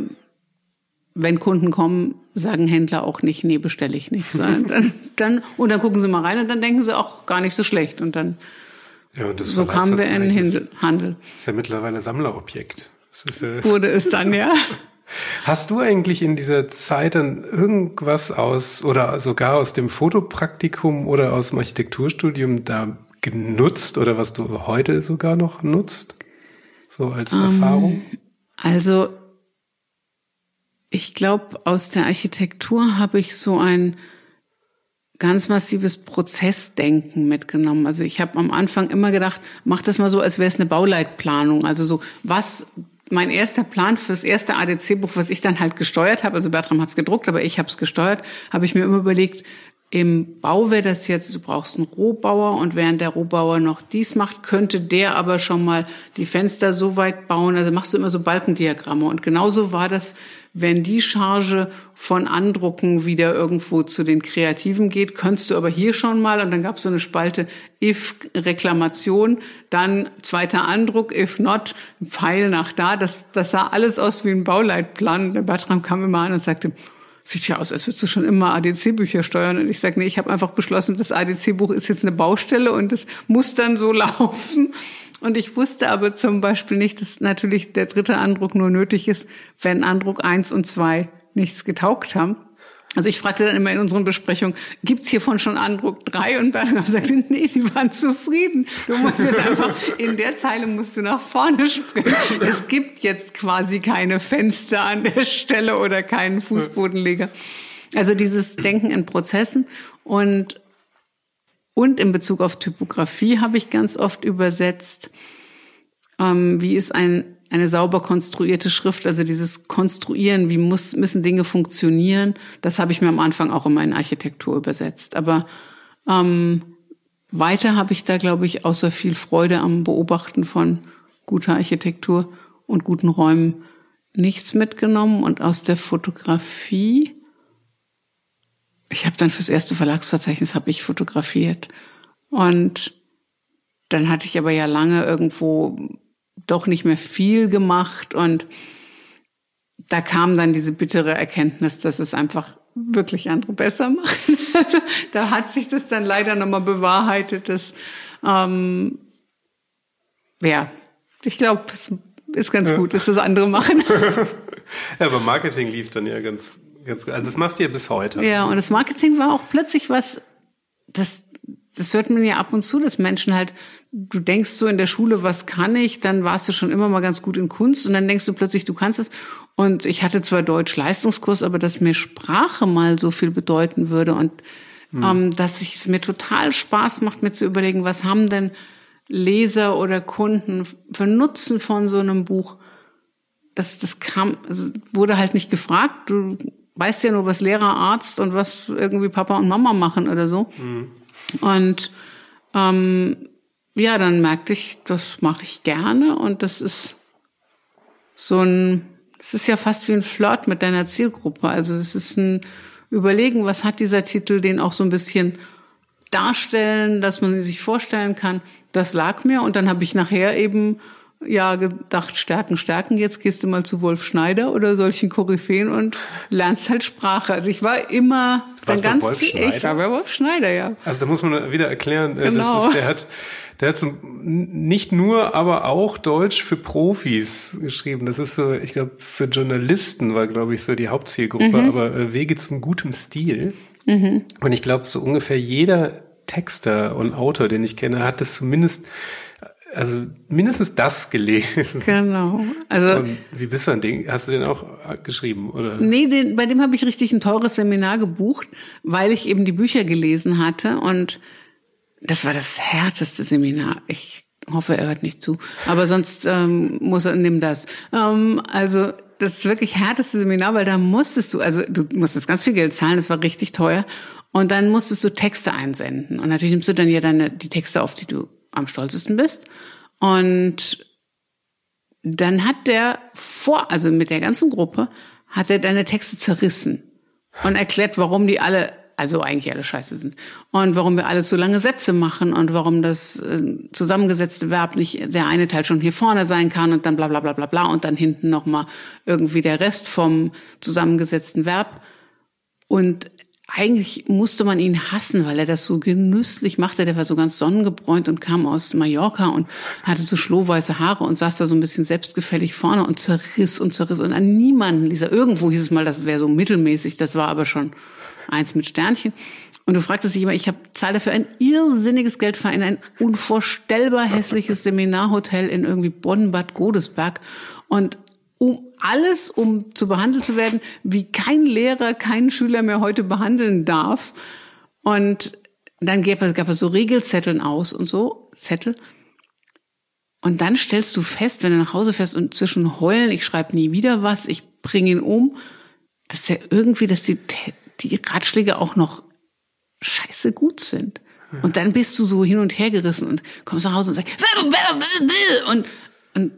[SPEAKER 1] wenn Kunden kommen, sagen Händler auch nicht, nee, bestelle ich nicht. *laughs* Dann, dann, und dann gucken sie mal rein und dann denken sie auch gar nicht so schlecht. Und dann ja, und so kamen wir in den Handel.
[SPEAKER 2] Ist ja mittlerweile Sammlerobjekt.
[SPEAKER 1] Ist, äh Wurde es dann, ja. *laughs*
[SPEAKER 2] Hast du eigentlich in dieser Zeit dann irgendwas aus oder sogar aus dem Fotopraktikum oder aus dem Architekturstudium da genutzt oder was du heute sogar noch nutzt? So als ähm, Erfahrung?
[SPEAKER 1] Also ich glaube, aus der Architektur habe ich so ein ganz massives Prozessdenken mitgenommen. Also ich habe am Anfang immer gedacht, mach das mal so, als wäre es eine Bauleitplanung. Also so, was mein erster Plan fürs erste ADC-Buch, was ich dann halt gesteuert habe, also Bertram hat's gedruckt, aber ich habe es gesteuert, habe ich mir immer überlegt, im Bau wäre das jetzt, du brauchst einen Rohbauer und während der Rohbauer noch dies macht, könnte der aber schon mal die Fenster so weit bauen. Also machst du immer so Balkendiagramme. Und genauso war das, wenn die Charge von Andrucken wieder irgendwo zu den Kreativen geht, könntest du aber hier schon mal, und dann gab es so eine Spalte, if Reklamation, dann zweiter Andruck, if not, Pfeil nach da. Das, das sah alles aus wie ein Bauleitplan. Der Bertram kam immer an und sagte, sieht ja aus, als würdest du schon immer ADC-Bücher steuern. Und ich sage, nee, ich habe einfach beschlossen, das ADC-Buch ist jetzt eine Baustelle und es muss dann so *laughs* laufen. Und ich wusste aber zum Beispiel nicht, dass natürlich der dritte Andruck nur nötig ist, wenn Andruck eins und zwei nichts getaugt haben. Also ich fragte dann immer in unseren Besprechungen, gibt's hiervon schon Andruck drei? Und Bernhard sagte, nee, die waren zufrieden. Du musst jetzt einfach, in der Zeile musst du nach vorne springen. Es gibt jetzt quasi keine Fenster an der Stelle oder keinen Fußbodenleger. Also dieses Denken in Prozessen und, und in Bezug auf Typografie habe ich ganz oft übersetzt, ähm, wie ist ein eine sauber konstruierte Schrift, also dieses Konstruieren, wie muss, müssen Dinge funktionieren, das habe ich mir am Anfang auch in meine Architektur übersetzt. Aber ähm, weiter habe ich da, glaube ich, außer viel Freude am Beobachten von guter Architektur und guten Räumen nichts mitgenommen. Und aus der Fotografie, ich habe dann fürs erste Verlagsverzeichnis habe ich fotografiert. Und dann hatte ich aber ja lange irgendwo doch nicht mehr viel gemacht und da kam dann diese bittere Erkenntnis, dass es einfach wirklich andere besser machen. *laughs* Also, da hat sich das dann leider nochmal bewahrheitet, dass ähm, ja, ich glaube, es ist ganz gut, dass das andere machen. *laughs*
[SPEAKER 2] ja, aber Marketing lief dann ja ganz, ganz gut. Also das machst du ja bis heute.
[SPEAKER 1] Ja, und das Marketing war auch plötzlich was, das, das hört man ja ab und zu, dass Menschen halt du denkst so in der Schule, was kann ich? Dann warst du schon immer mal ganz gut in Kunst und dann denkst du plötzlich, du kannst es. Und ich hatte zwar Deutsch-Leistungskurs, aber dass mir Sprache mal so viel bedeuten würde und hm. ähm, dass es mir total Spaß macht, mir zu überlegen, was haben denn Leser oder Kunden für Nutzen von so einem Buch? Das, das kam, also wurde halt nicht gefragt. Du weißt ja nur, was Lehrer, Arzt und was irgendwie Papa und Mama machen oder so. Hm. Und ähm, ja, dann merkte ich, das mache ich gerne und das ist so ein, es ist ja fast wie ein Flirt mit deiner Zielgruppe. Also es ist ein Überlegen, was hat dieser Titel, den auch so ein bisschen darstellen, dass man sich vorstellen kann. Das lag mir und dann habe ich nachher eben ja gedacht, stärken, stärken. Jetzt gehst du mal zu Wolf Schneider oder solchen Koryphäen und lernst halt Sprache. Also ich war immer dann ganz
[SPEAKER 2] Wolf
[SPEAKER 1] viel,
[SPEAKER 2] Schneider?
[SPEAKER 1] ich war bei Wolf Schneider, ja.
[SPEAKER 2] Also da muss man wieder erklären, äh,
[SPEAKER 1] genau.
[SPEAKER 2] das ist, der hat der hat so nicht nur, aber auch Deutsch für Profis geschrieben. Das ist so, ich glaube, für Journalisten war, glaube ich, so die Hauptzielgruppe, mhm. aber äh, Wege zum gutem Stil. Mhm. Und ich glaube, so ungefähr jeder Texter und Autor, den ich kenne, hat das zumindest also mindestens das gelesen.
[SPEAKER 1] Genau. Also
[SPEAKER 2] und wie bist du an den? Hast du den auch geschrieben oder?
[SPEAKER 1] Nee, den, bei dem habe ich richtig ein teures Seminar gebucht, weil ich eben die Bücher gelesen hatte und das war das härteste Seminar. Ich hoffe, er hört nicht zu. Aber sonst ähm, muss er nimm das. Ähm, also das wirklich härteste Seminar, weil da musstest du, also du musstest ganz viel Geld zahlen, das war richtig teuer. Und dann musstest du Texte einsenden. Und natürlich nimmst du dann ja deine, die Texte auf, die du am stolzesten bist. Und dann hat der vor, also mit der ganzen Gruppe, hat er deine Texte zerrissen und erklärt, warum die alle, also eigentlich alle scheiße sind. Und warum wir alles so lange Sätze machen und warum das äh, zusammengesetzte Verb nicht der eine Teil schon hier vorne sein kann und dann bla bla bla bla bla und dann hinten nochmal irgendwie der Rest vom zusammengesetzten Verb. Und eigentlich musste man ihn hassen, weil er das so genüsslich machte. Der war so ganz sonnengebräunt und kam aus Mallorca und hatte so schlohweiße Haare und saß da so ein bisschen selbstgefällig vorne und zerriss und zerriss. Und an niemanden ließ er. Irgendwo hieß es mal, das wäre so mittelmäßig. Das war aber schon eins mit Sternchen. Und du fragtest dich immer, ich habe zahle dafür ein irrsinniges Geld für ein unvorstellbar hässliches Seminarhotel in irgendwie Bonn-Bad Godesberg. Und um alles, um zu behandelt zu werden, wie kein Lehrer keinen Schüler mehr heute behandeln darf. Und dann gab es, gab es so Regelzetteln aus und so, Zettel. Und dann stellst du fest, wenn du nach Hause fährst und zwischen heulen, ich schreibe nie wieder was, ich bringe ihn um, dass der irgendwie, dass die, die Ratschläge auch noch scheiße gut sind. Und dann bist du so hin und her gerissen und kommst nach Hause und sagst, und, und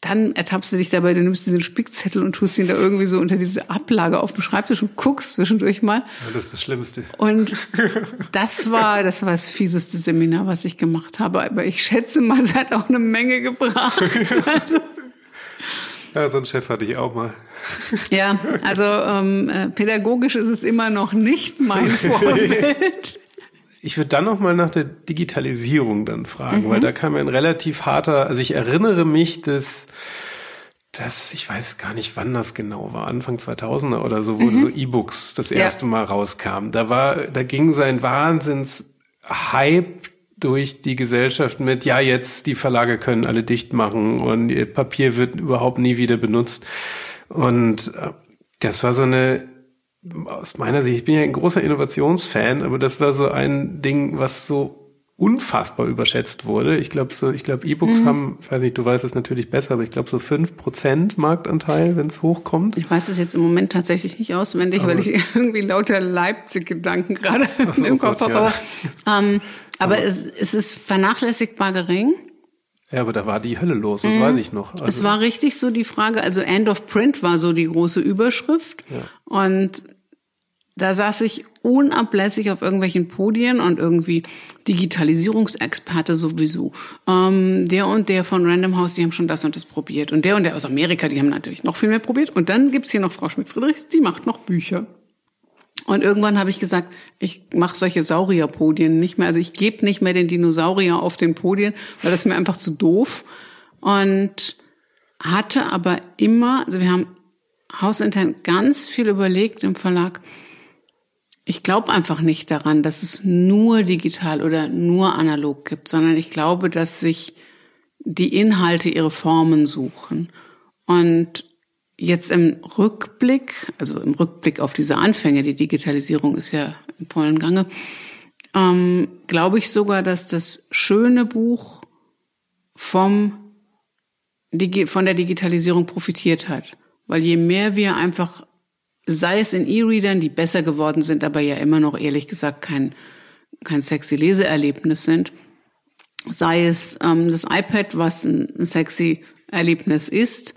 [SPEAKER 1] dann ertappst du dich dabei, du nimmst diesen Spickzettel und tust ihn da irgendwie so unter diese Ablage auf dem Schreibtisch und guckst zwischendurch mal.
[SPEAKER 2] Ja, das ist das Schlimmste.
[SPEAKER 1] Und *laughs* das war, das war das fieseste Seminar, was ich gemacht habe. Aber ich schätze mal, es hat auch eine Menge gebracht. *laughs* Also,
[SPEAKER 2] ja, so einen Chef hatte ich auch mal. *laughs*
[SPEAKER 1] Ja, also ähm, äh, pädagogisch ist es immer noch nicht mein *laughs* Vorbild.
[SPEAKER 2] Ich würde dann noch mal nach der Digitalisierung dann fragen, mhm. weil da kam ein relativ harter, also ich erinnere mich, dass das, ich weiß gar nicht, wann das genau war, Anfang 2000er oder so, wo mhm. so E-Books das erste ja. Mal rauskamen. Da war, da ging sein Wahnsinns-Hype durch die Gesellschaft mit, ja, jetzt die Verlage können alle dicht machen und Papier wird überhaupt nie wieder benutzt. Und äh, das war so eine, aus meiner Sicht, ich bin ja ein großer Innovationsfan, aber das war so ein Ding, was so unfassbar überschätzt wurde. Ich glaube, so, ich glaube, E-Books mhm. haben, weiß nicht, du weißt es natürlich besser, aber ich glaube so fünf Prozent Marktanteil, wenn es hochkommt.
[SPEAKER 1] Ich weiß es jetzt im Moment tatsächlich nicht auswendig, aber weil ich *laughs* irgendwie lauter Leipzig-Gedanken gerade so, im oh Kopf habe. Ja. Aber, ähm, aber, aber es, es ist vernachlässigbar gering.
[SPEAKER 2] Ja, aber da war die Hölle los, das mhm. weiß ich noch.
[SPEAKER 1] Also es war richtig so die Frage, also End of Print war so die große Überschrift. Ja. Und da saß ich unablässig auf irgendwelchen Podien und irgendwie Digitalisierungsexperte sowieso. Ähm, der und der von Random House, die haben schon das und das probiert. Und der und der aus Amerika, die haben natürlich noch viel mehr probiert. Und dann gibt's hier noch Frau Schmidt-Friedrichs, die macht noch Bücher. Und irgendwann habe ich gesagt, ich mache solche Saurierpodien nicht mehr. Also ich gebe nicht mehr den Dinosaurier auf den Podien, weil das ist mir einfach zu doof. Und hatte aber immer, also wir haben hausintern ganz viel überlegt im Verlag. Ich glaube einfach nicht daran, dass es nur digital oder nur analog gibt, sondern ich glaube, dass sich die Inhalte ihre Formen suchen. Und Jetzt im Rückblick, also im Rückblick auf diese Anfänge, die Digitalisierung ist ja im vollen Gange, ähm, glaube ich sogar, dass das schöne Buch vom, von der Digitalisierung profitiert hat. Weil je mehr wir einfach, sei es in E-Readern, die besser geworden sind, aber ja immer noch ehrlich gesagt kein, kein sexy Leseerlebnis sind, sei es ähm, das iPad, was ein, sexy Erlebnis ist,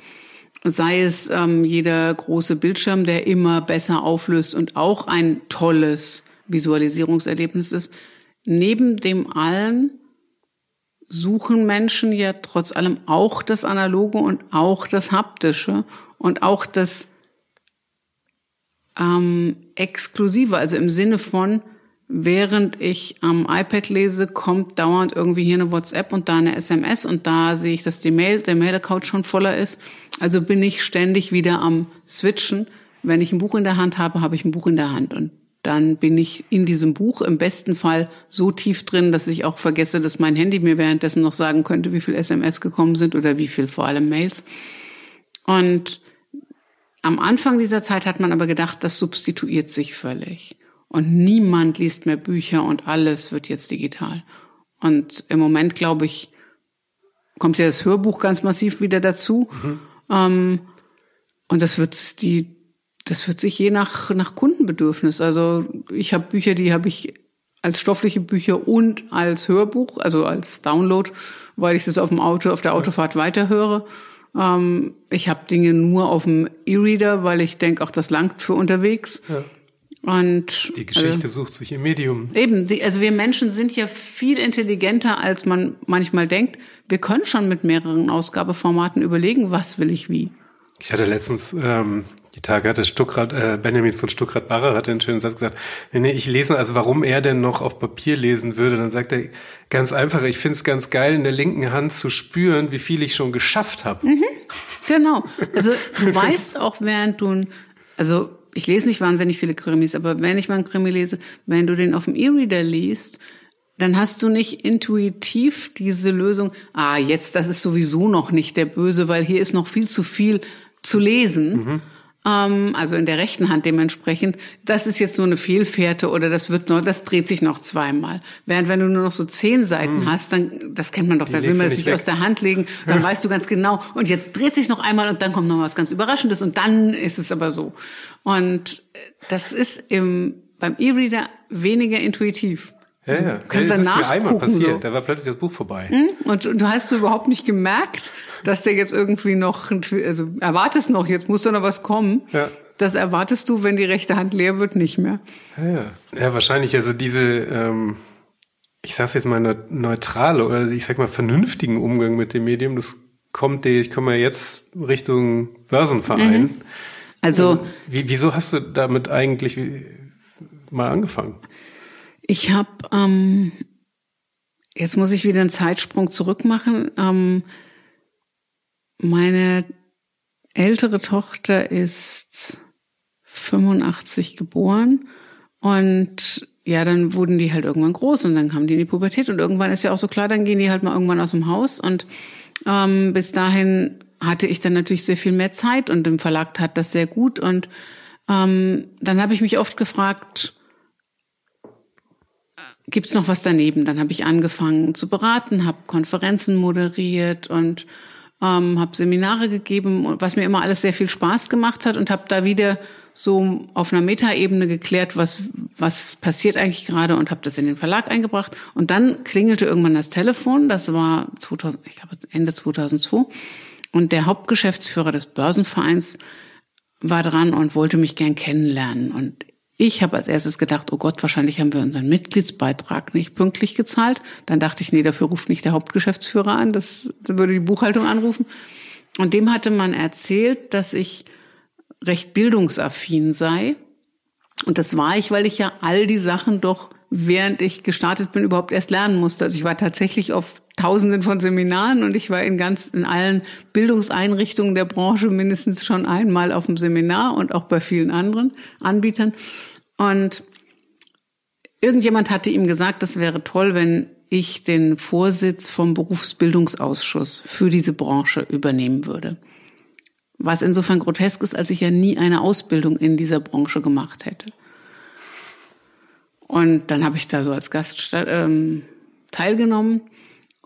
[SPEAKER 1] sei es ähm, jeder große Bildschirm, der immer besser auflöst und auch ein tolles Visualisierungserlebnis ist. Neben dem allen suchen Menschen ja trotz allem auch das Analoge und auch das Haptische und auch das ähm, Exklusive, also im Sinne von, während ich am iPad lese, kommt dauernd irgendwie hier eine WhatsApp und da eine SMS und da sehe ich, dass die Mail, der Mail-Account schon voller ist. Also bin ich ständig wieder am Switchen. Wenn ich ein Buch in der Hand habe, habe ich ein Buch in der Hand und dann bin ich in diesem Buch im besten Fall so tief drin, dass ich auch vergesse, dass mein Handy mir währenddessen noch sagen könnte, wie viel SMS gekommen sind oder wie viel vor allem Mails. Und am Anfang dieser Zeit hat man aber gedacht, das substituiert sich völlig. Und niemand liest mehr Bücher und alles wird jetzt digital. Und im Moment, glaube ich, kommt ja das Hörbuch ganz massiv wieder dazu. Mhm. Ähm, und das wird die, das wird sich je nach, nach Kundenbedürfnis. Also ich habe Bücher, die habe ich als stoffliche Bücher und als Hörbuch, also als Download, weil ich das auf dem Auto, auf der Autofahrt weiterhöre. Ähm, ich habe Dinge nur auf dem E-Reader, weil ich denke, auch das langt für unterwegs. Ja. Und
[SPEAKER 2] die Geschichte also, sucht sich im Medium.
[SPEAKER 1] Eben, die, also wir Menschen sind ja viel intelligenter, als man manchmal denkt. Wir können schon mit mehreren Ausgabeformaten überlegen, was will ich wie.
[SPEAKER 2] Ich hatte letztens, ähm, die Tage hatte Stuckrad, äh, Benjamin von Stuckrad-Barre hatte einen schönen Satz gesagt, nee, nee, ich lese, also warum er denn noch auf Papier lesen würde, dann sagt er ganz einfach, ich finde es ganz geil, in der linken Hand zu spüren, wie viel ich schon geschafft habe. Mhm,
[SPEAKER 1] genau. Also du *laughs* weißt auch, während du, also ich lese nicht wahnsinnig viele Krimis, aber wenn ich mal einen Krimi lese, wenn du den auf dem E-Reader liest, dann hast du nicht intuitiv diese Lösung, ah, jetzt, das ist sowieso noch nicht der Böse, weil hier ist noch viel zu viel zu lesen. Mhm. Ähm, also in der rechten Hand dementsprechend, das ist jetzt nur eine Fehlfährte oder das wird nur, das dreht sich noch zweimal. Während wenn du nur noch so zehn Seiten hm. hast, dann, das kennt man doch, da will man das nicht weg. aus der Hand legen, dann weißt du ganz genau, und jetzt dreht sich noch einmal und dann kommt noch was ganz Überraschendes und dann ist es aber so. Und das ist im, beim E-Reader weniger intuitiv.
[SPEAKER 2] Ja, also, ja. Du kannst ja, das ist mir einmal passiert. So. Da war plötzlich das Buch vorbei. Hm?
[SPEAKER 1] Und, und du hast du überhaupt nicht gemerkt, dass der jetzt irgendwie noch, also erwartest noch, jetzt muss da noch was kommen. Ja. Das erwartest du, wenn die rechte Hand leer wird, nicht mehr.
[SPEAKER 2] Ja, ja. ja wahrscheinlich. Also diese, ähm, ich sag's jetzt mal neutrale oder ich sag mal vernünftigen Umgang mit dem Medium, das kommt dir, ich komme ja jetzt Richtung Börsenverein. Mhm. Also, wie, wieso hast du damit eigentlich mal angefangen?
[SPEAKER 1] Ich habe, ähm, jetzt muss ich wieder einen Zeitsprung zurück machen. Ähm, meine ältere Tochter ist 85 geboren und ja, dann wurden die halt irgendwann groß und dann kamen die in die Pubertät und irgendwann ist ja auch so klar, dann gehen die halt mal irgendwann aus dem Haus und ähm, bis dahin hatte ich dann natürlich sehr viel mehr Zeit und im Verlag tat das sehr gut und ähm, dann habe ich mich oft gefragt, gibt's noch was daneben? Dann habe ich angefangen zu beraten, habe Konferenzen moderiert und ähm, habe Seminare gegeben, was mir immer alles sehr viel Spaß gemacht hat und habe da wieder so auf einer Metaebene geklärt, was was passiert eigentlich gerade und habe das in den Verlag eingebracht. Und dann klingelte irgendwann das Telefon, das war 2000, ich glaube Ende 2002 und der Hauptgeschäftsführer des Börsenvereins war dran und wollte mich gern kennenlernen. Und ich habe als erstes gedacht, oh Gott, wahrscheinlich haben wir unseren Mitgliedsbeitrag nicht pünktlich gezahlt. Dann dachte ich, nee, dafür ruft nicht der Hauptgeschäftsführer an, das würde die Buchhaltung anrufen. Und dem hatte man erzählt, dass ich recht bildungsaffin sei. Und das war ich, weil ich ja all die Sachen doch, während ich gestartet bin, überhaupt erst lernen musste. Also ich war tatsächlich auf Tausenden von Seminaren und ich war in ganz, in allen Bildungseinrichtungen der Branche mindestens schon einmal auf dem Seminar und auch bei vielen anderen Anbietern. Und irgendjemand hatte ihm gesagt, das wäre toll, wenn ich den Vorsitz vom Berufsbildungsausschuss für diese Branche übernehmen würde. Was insofern grotesk ist, als ich ja nie eine Ausbildung in dieser Branche gemacht hätte. Und dann habe ich da so als Gast ähm, teilgenommen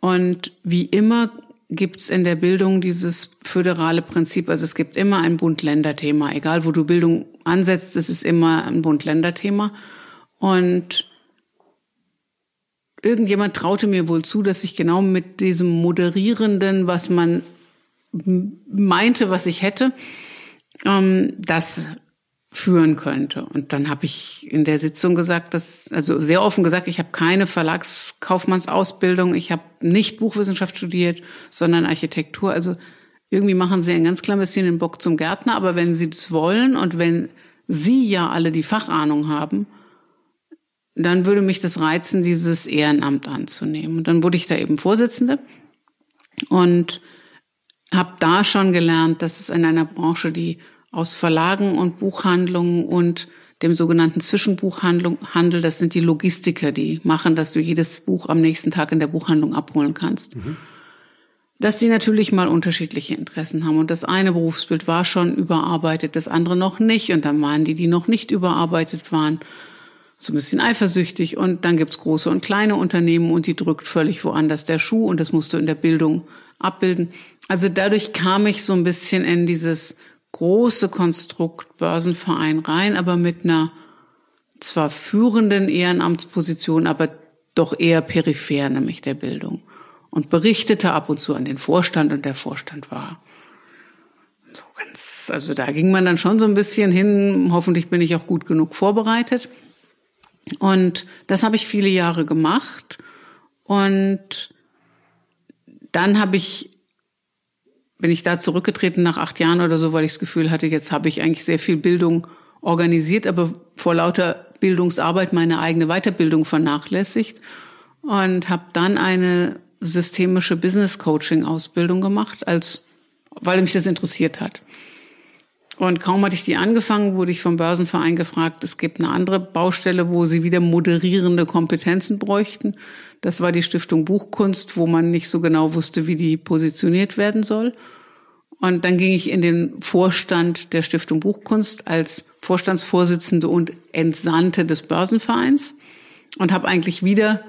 [SPEAKER 1] und wie immer gibt's in der Bildung dieses föderale Prinzip. Also es gibt immer ein Bund-Länder-Thema. Egal, wo du Bildung ansetzt, es ist immer ein Bund-Länder-Thema. Und irgendjemand traute mir wohl zu, dass ich genau mit diesem Moderierenden, was man meinte, was ich hätte, ähm, das führen könnte. Und dann habe ich in der Sitzung gesagt, dass, also sehr offen gesagt, ich habe keine Verlagskaufmannsausbildung, ich habe nicht Buchwissenschaft studiert, sondern Architektur. Also irgendwie machen sie ein ganz klein bisschen den Bock zum Gärtner, aber wenn sie das wollen und wenn sie ja alle die Fachahnung haben, dann würde mich das reizen, dieses Ehrenamt anzunehmen. Und dann wurde ich da eben Vorsitzende und habe da schon gelernt, dass es in einer Branche, die aus Verlagen und Buchhandlungen und dem sogenannten Zwischenbuchhandel. Das sind die Logistiker, die machen, dass du jedes Buch am nächsten Tag in der Buchhandlung abholen kannst. Mhm. Dass die natürlich mal unterschiedliche Interessen haben. Und das eine Berufsbild war schon überarbeitet, das andere noch nicht. Und dann waren die, die noch nicht überarbeitet waren, so ein bisschen eifersüchtig. Und dann gibt's große und kleine Unternehmen und die drückt völlig woanders der Schuh. Und das musst du in der Bildung abbilden. Also dadurch kam ich so ein bisschen in dieses große Konstrukt Börsenverein rein, aber mit einer zwar führenden Ehrenamtsposition, aber doch eher peripher, nämlich der Bildung. Und berichtete ab und zu an den Vorstand und der Vorstand war so ganz, also da ging man dann schon so ein bisschen hin. Hoffentlich bin ich auch gut genug vorbereitet. Und das habe ich viele Jahre gemacht. Und dann habe ich bin ich da zurückgetreten nach acht Jahren oder so, weil ich das Gefühl hatte, jetzt habe ich eigentlich sehr viel Bildung organisiert, aber vor lauter Bildungsarbeit meine eigene Weiterbildung vernachlässigt und habe dann eine systemische Business Coaching Ausbildung gemacht, als weil mich das interessiert hat. Und kaum hatte ich die angefangen, wurde ich vom Börsenverein gefragt, es gibt eine andere Baustelle, wo sie wieder moderierende Kompetenzen bräuchten. Das war die Stiftung Buchkunst, wo man nicht so genau wusste, wie die positioniert werden soll. Und dann ging ich in den Vorstand der Stiftung Buchkunst als Vorstandsvorsitzende und Entsandte des Börsenvereins und habe eigentlich wieder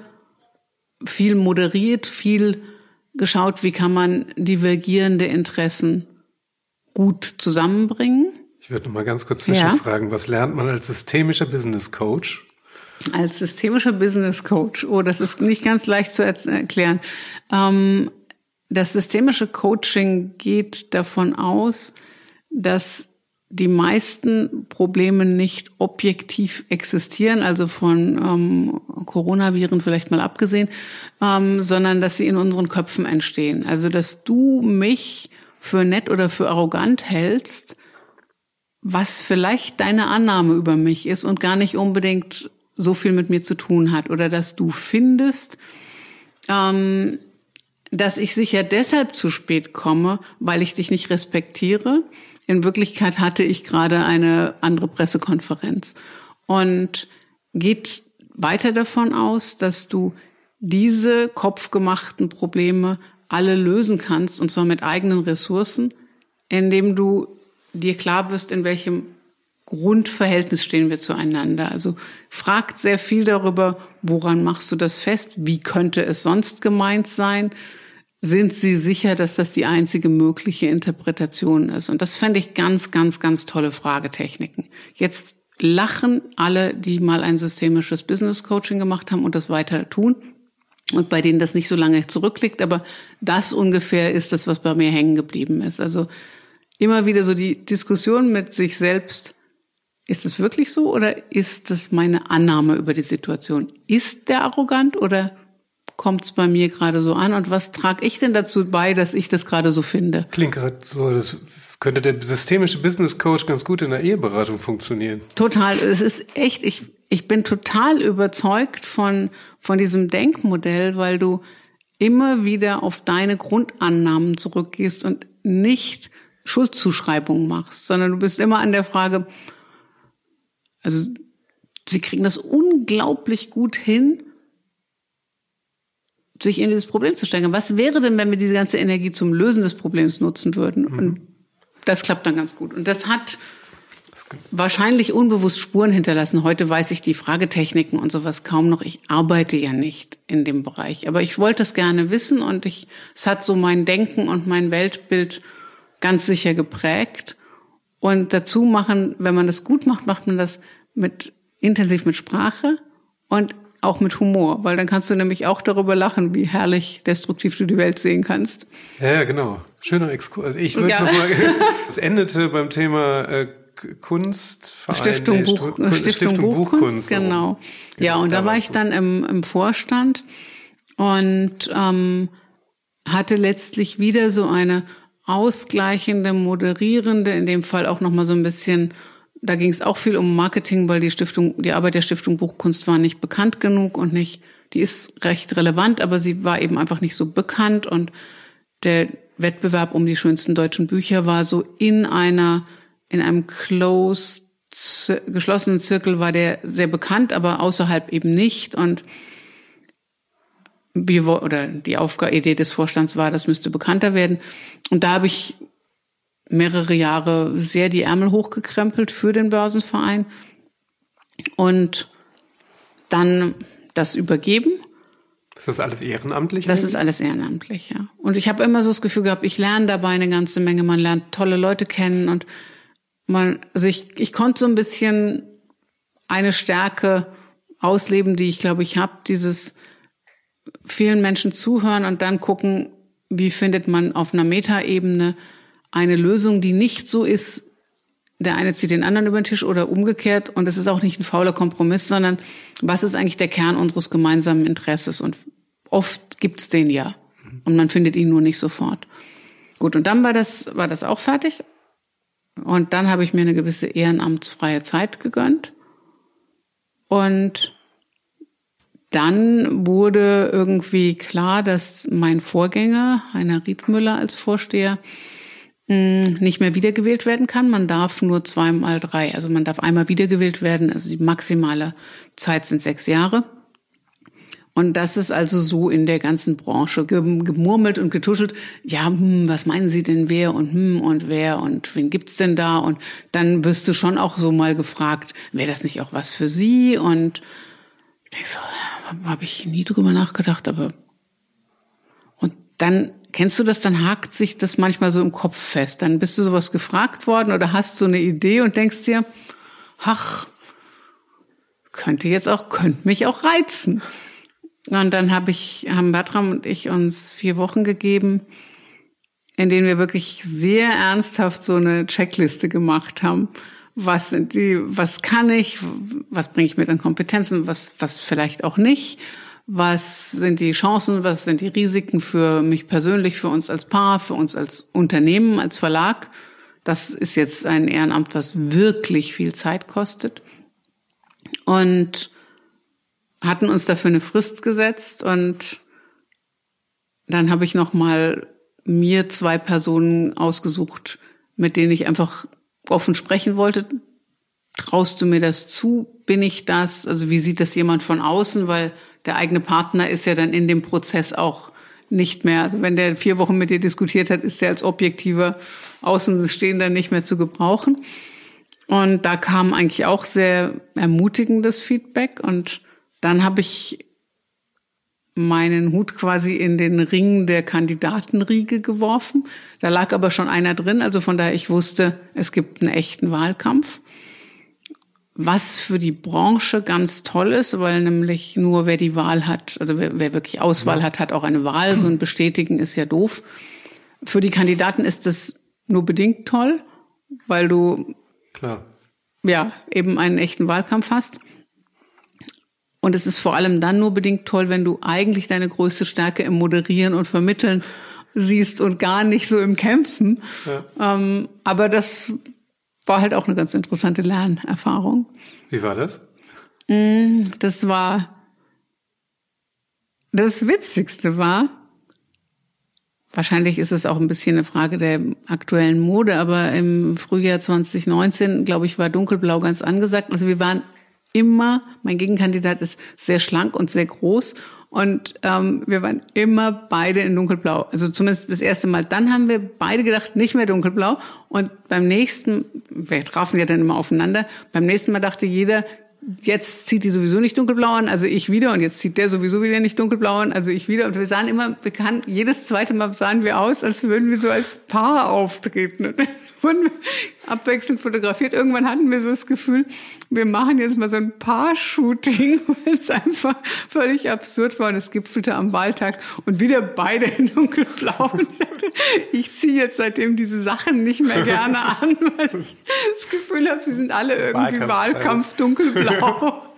[SPEAKER 1] viel moderiert, viel geschaut, wie kann man divergierende Interessen gut zusammenbringen.
[SPEAKER 2] Ich würde noch mal ganz kurz zwischenfragen, ja. was lernt man als systemischer Business Coach?
[SPEAKER 1] Als systemischer Business Coach, oh, das ist nicht ganz leicht zu erklären. Ähm, das systemische Coaching geht davon aus, dass die meisten Probleme nicht objektiv existieren, also von ähm, Coronaviren vielleicht mal abgesehen, ähm, sondern dass sie in unseren Köpfen entstehen. Also dass du mich für nett oder für arrogant hältst, was vielleicht deine Annahme über mich ist und gar nicht unbedingt so viel mit mir zu tun hat. Oder dass du findest, ähm, dass ich sicher deshalb zu spät komme, weil ich dich nicht respektiere in Wirklichkeit hatte ich gerade eine andere Pressekonferenz und geht weiter davon aus, dass du diese kopfgemachten Probleme alle lösen kannst, und zwar mit eigenen Ressourcen, indem du dir klar wirst, in welchem Grundverhältnis stehen wir zueinander. Also fragt sehr viel darüber, woran machst du das fest? Wie könnte es sonst gemeint sein? sind Sie sicher, dass das die einzige mögliche Interpretation ist? Und das fände ich ganz, ganz, ganz tolle Fragetechniken. Jetzt lachen alle, die mal ein systemisches Business Coaching gemacht haben und das weiter tun. Und bei denen das nicht so lange zurückliegt, aber das ungefähr ist das, was bei mir hängen geblieben ist. Also immer wieder so die Diskussion mit sich selbst. Ist es wirklich so oder ist das meine Annahme über die Situation? Ist der arrogant oder kommt es bei mir gerade so an und was trage ich denn dazu bei, dass ich das gerade so finde?
[SPEAKER 2] Klingt gerade so, das könnte der systemische Business Coach ganz gut in der Eheberatung funktionieren.
[SPEAKER 1] Total, es ist echt, ich, ich bin total überzeugt von, von diesem Denkmodell, weil du immer wieder auf deine Grundannahmen zurückgehst und nicht Schuldzuschreibungen machst, sondern du bist immer an der Frage, also sie kriegen das unglaublich gut hin, sich in dieses Problem zu steigern. Was wäre denn, wenn wir diese ganze Energie zum Lösen des Problems nutzen würden? Mhm. Und das klappt dann ganz gut. Und das hat wahrscheinlich unbewusst Spuren hinterlassen. Heute weiß ich die Fragetechniken und sowas kaum noch. Ich arbeite ja nicht in dem Bereich. Aber ich wollte es gerne wissen und ich, es hat so mein Denken und mein Weltbild ganz sicher geprägt. Und dazu machen, wenn man das gut macht, macht man das mit, intensiv mit Sprache und auch mit Humor, weil dann kannst du nämlich auch darüber lachen, wie herrlich destruktiv du die Welt sehen kannst.
[SPEAKER 2] Ja, ja genau. Schöner Exkurs. Also ich würde ja. noch mal, *laughs* *laughs* es endete beim Thema äh, Kunstverein,
[SPEAKER 1] Stiftung, Buch, Stiftung, Stiftung Buchkunst, Buchkunst genau. genau. Ja, und da, da war ich dann im, im Vorstand und ähm, hatte letztlich wieder so eine ausgleichende, moderierende, in dem Fall auch noch mal so ein bisschen da ging es auch viel um Marketing, weil die Stiftung, die Arbeit der Stiftung Buchkunst war nicht bekannt genug und nicht, die ist recht relevant, aber sie war eben einfach nicht so bekannt und der Wettbewerb um die schönsten deutschen Bücher war so in einer, in einem closed, geschlossenen Zirkel war der sehr bekannt, aber außerhalb eben nicht und wir, oder die Aufgabe, Idee des Vorstands war, das müsste bekannter werden. Und da habe ich mehrere Jahre sehr die Ärmel hochgekrempelt für den Börsenverein und dann das übergeben.
[SPEAKER 2] Ist das alles ehrenamtlich?
[SPEAKER 1] Das ist alles ehrenamtlich, ja. Und ich habe immer so das Gefühl gehabt, ich lerne dabei eine ganze Menge. Man lernt tolle Leute kennen und man, also ich, ich konnte so ein bisschen eine Stärke ausleben, die ich glaube ich habe, dieses vielen Menschen zuhören und dann gucken, wie findet man auf einer Metaebene eine Lösung, die nicht so ist, der eine zieht den anderen über den Tisch oder umgekehrt. Und es ist auch nicht ein fauler Kompromiss, sondern was ist eigentlich der Kern unseres gemeinsamen Interesses? Und oft gibt's den ja. Und man findet ihn nur nicht sofort. Gut, und dann war das, war das auch fertig. Und dann habe ich mir eine gewisse ehrenamtsfreie Zeit gegönnt. Und dann wurde irgendwie klar, dass mein Vorgänger, Heiner Riedmüller als Vorsteher, nicht mehr wiedergewählt werden kann. Man darf nur zweimal drei, also man darf einmal wiedergewählt werden. Also die maximale Zeit sind sechs Jahre. Und das ist also so in der ganzen Branche gemurmelt und getuschelt. Ja, hm, was meinen Sie denn wer und hm und wer und wen gibt's denn da? Und dann wirst du schon auch so mal gefragt, wäre das nicht auch was für Sie? Und ich denke so, habe ich nie drüber nachgedacht, aber und dann kennst du das, dann hakt sich das manchmal so im Kopf fest. Dann bist du sowas gefragt worden oder hast so eine Idee und denkst dir, ach, könnte jetzt auch, könnte mich auch reizen. Und dann habe ich, haben Bertram und ich uns vier Wochen gegeben, in denen wir wirklich sehr ernsthaft so eine Checkliste gemacht haben. Was sind die, was kann ich, was bringe ich mit an Kompetenzen, was, was vielleicht auch nicht was sind die Chancen, was sind die Risiken für mich persönlich, für uns als Paar, für uns als Unternehmen, als Verlag. Das ist jetzt ein Ehrenamt, was wirklich viel Zeit kostet. Und hatten uns dafür eine Frist gesetzt und dann habe ich noch mal mir zwei Personen ausgesucht, mit denen ich einfach offen sprechen wollte. Traust du mir das zu? Bin ich das? Also wie sieht das jemand von außen? Weil der eigene Partner ist ja dann in dem Prozess auch nicht mehr. Also wenn der vier Wochen mit dir diskutiert hat, ist der als objektiver Außenstehender nicht mehr zu gebrauchen. Und da kam eigentlich auch sehr ermutigendes Feedback. Und dann habe ich meinen Hut quasi in den Ring der Kandidatenriege geworfen. Da lag aber schon einer drin, also von daher ich wusste, es gibt einen echten Wahlkampf was für die Branche ganz toll ist, weil nämlich nur wer die Wahl hat, also wer, wer wirklich Auswahl hat, hat auch eine Wahl. So ein Bestätigen ist ja doof. Für die Kandidaten ist das nur bedingt toll, weil du
[SPEAKER 2] Klar.
[SPEAKER 1] ja eben einen echten Wahlkampf hast. Und es ist vor allem dann nur bedingt toll, wenn du eigentlich deine größte Stärke im Moderieren und Vermitteln siehst und gar nicht so im Kämpfen. Ja. Ähm, aber das war halt auch eine ganz interessante Lernerfahrung.
[SPEAKER 2] Wie war das?
[SPEAKER 1] Mm, das war, das Witzigste war, wahrscheinlich ist es auch ein bisschen eine Frage der aktuellen Mode, aber im Frühjahr 2019, glaube ich, war dunkelblau ganz angesagt. Also wir waren immer, mein Gegenkandidat ist sehr schlank und sehr groß und ähm, wir waren immer beide in dunkelblau. Also zumindest das erste Mal. Dann haben wir beide gedacht, nicht mehr dunkelblau. Und beim nächsten, wir trafen ja dann immer aufeinander, beim nächsten Mal dachte jeder, jetzt zieht die sowieso nicht dunkelblau an, also ich wieder und jetzt zieht der sowieso wieder nicht dunkelblau an, also ich wieder und wir sahen immer bekannt, jedes zweite Mal sahen wir aus, als würden wir so als Paar auftreten wurden abwechselnd fotografiert. Irgendwann hatten wir so das Gefühl, wir machen jetzt mal so ein Paar-Shooting, *laughs* weil es einfach völlig absurd war und es gipfelte am Wahltag und wieder beide in dunkelblau. Und ich, dachte, ich ziehe jetzt seitdem diese Sachen nicht mehr gerne an, weil ich *laughs* das Gefühl habe, sie sind alle irgendwie Wahlkampf, Wahlkampf dunkelblau. *laughs*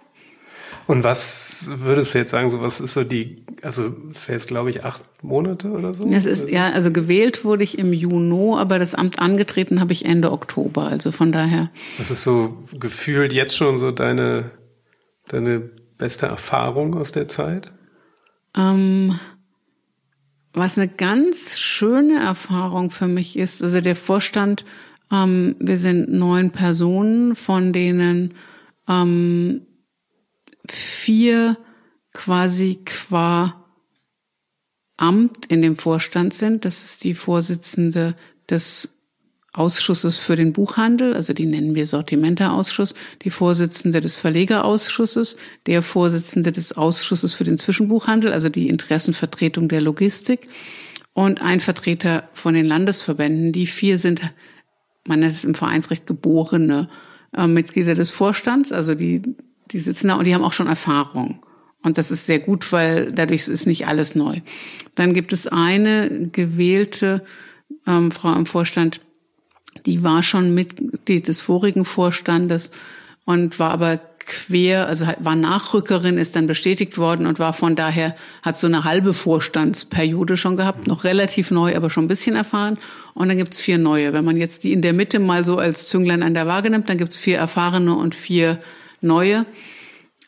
[SPEAKER 2] Und was würdest du jetzt sagen, so was ist so die, also das ist jetzt glaube ich acht Monate oder so?
[SPEAKER 1] Es ist, ja, also gewählt wurde ich im Juni, aber das Amt angetreten habe ich Ende Oktober, also von daher.
[SPEAKER 2] Was ist so gefühlt jetzt schon so deine, deine beste Erfahrung aus der Zeit?
[SPEAKER 1] Ähm, was eine ganz schöne Erfahrung für mich ist, also der Vorstand, ähm, wir sind neun Personen, von denen ähm, vier quasi qua Amt in dem Vorstand sind. Das ist die Vorsitzende des Ausschusses für den Buchhandel, also die nennen wir Sortimenteausschuss, die Vorsitzende des Verlegerausschusses, der Vorsitzende des Ausschusses für den Zwischenbuchhandel, also die Interessenvertretung der Logistik und ein Vertreter von den Landesverbänden. Die vier sind, man nennt es im Vereinsrecht geborene äh, Mitglieder des Vorstands, also die die sitzen da und die haben auch schon Erfahrung. Und das ist sehr gut, weil dadurch ist nicht alles neu. Dann gibt es eine gewählte ähm, Frau im Vorstand, die war schon Mitglied des vorigen Vorstandes und war aber quer, also war Nachrückerin, ist dann bestätigt worden und war von daher, hat so eine halbe Vorstandsperiode schon gehabt, noch relativ neu, aber schon ein bisschen erfahren. Und dann gibt's vier neue. Wenn man jetzt die in der Mitte mal so als Zünglein an der Waage nimmt, dann gibt's vier erfahrene und vier neue.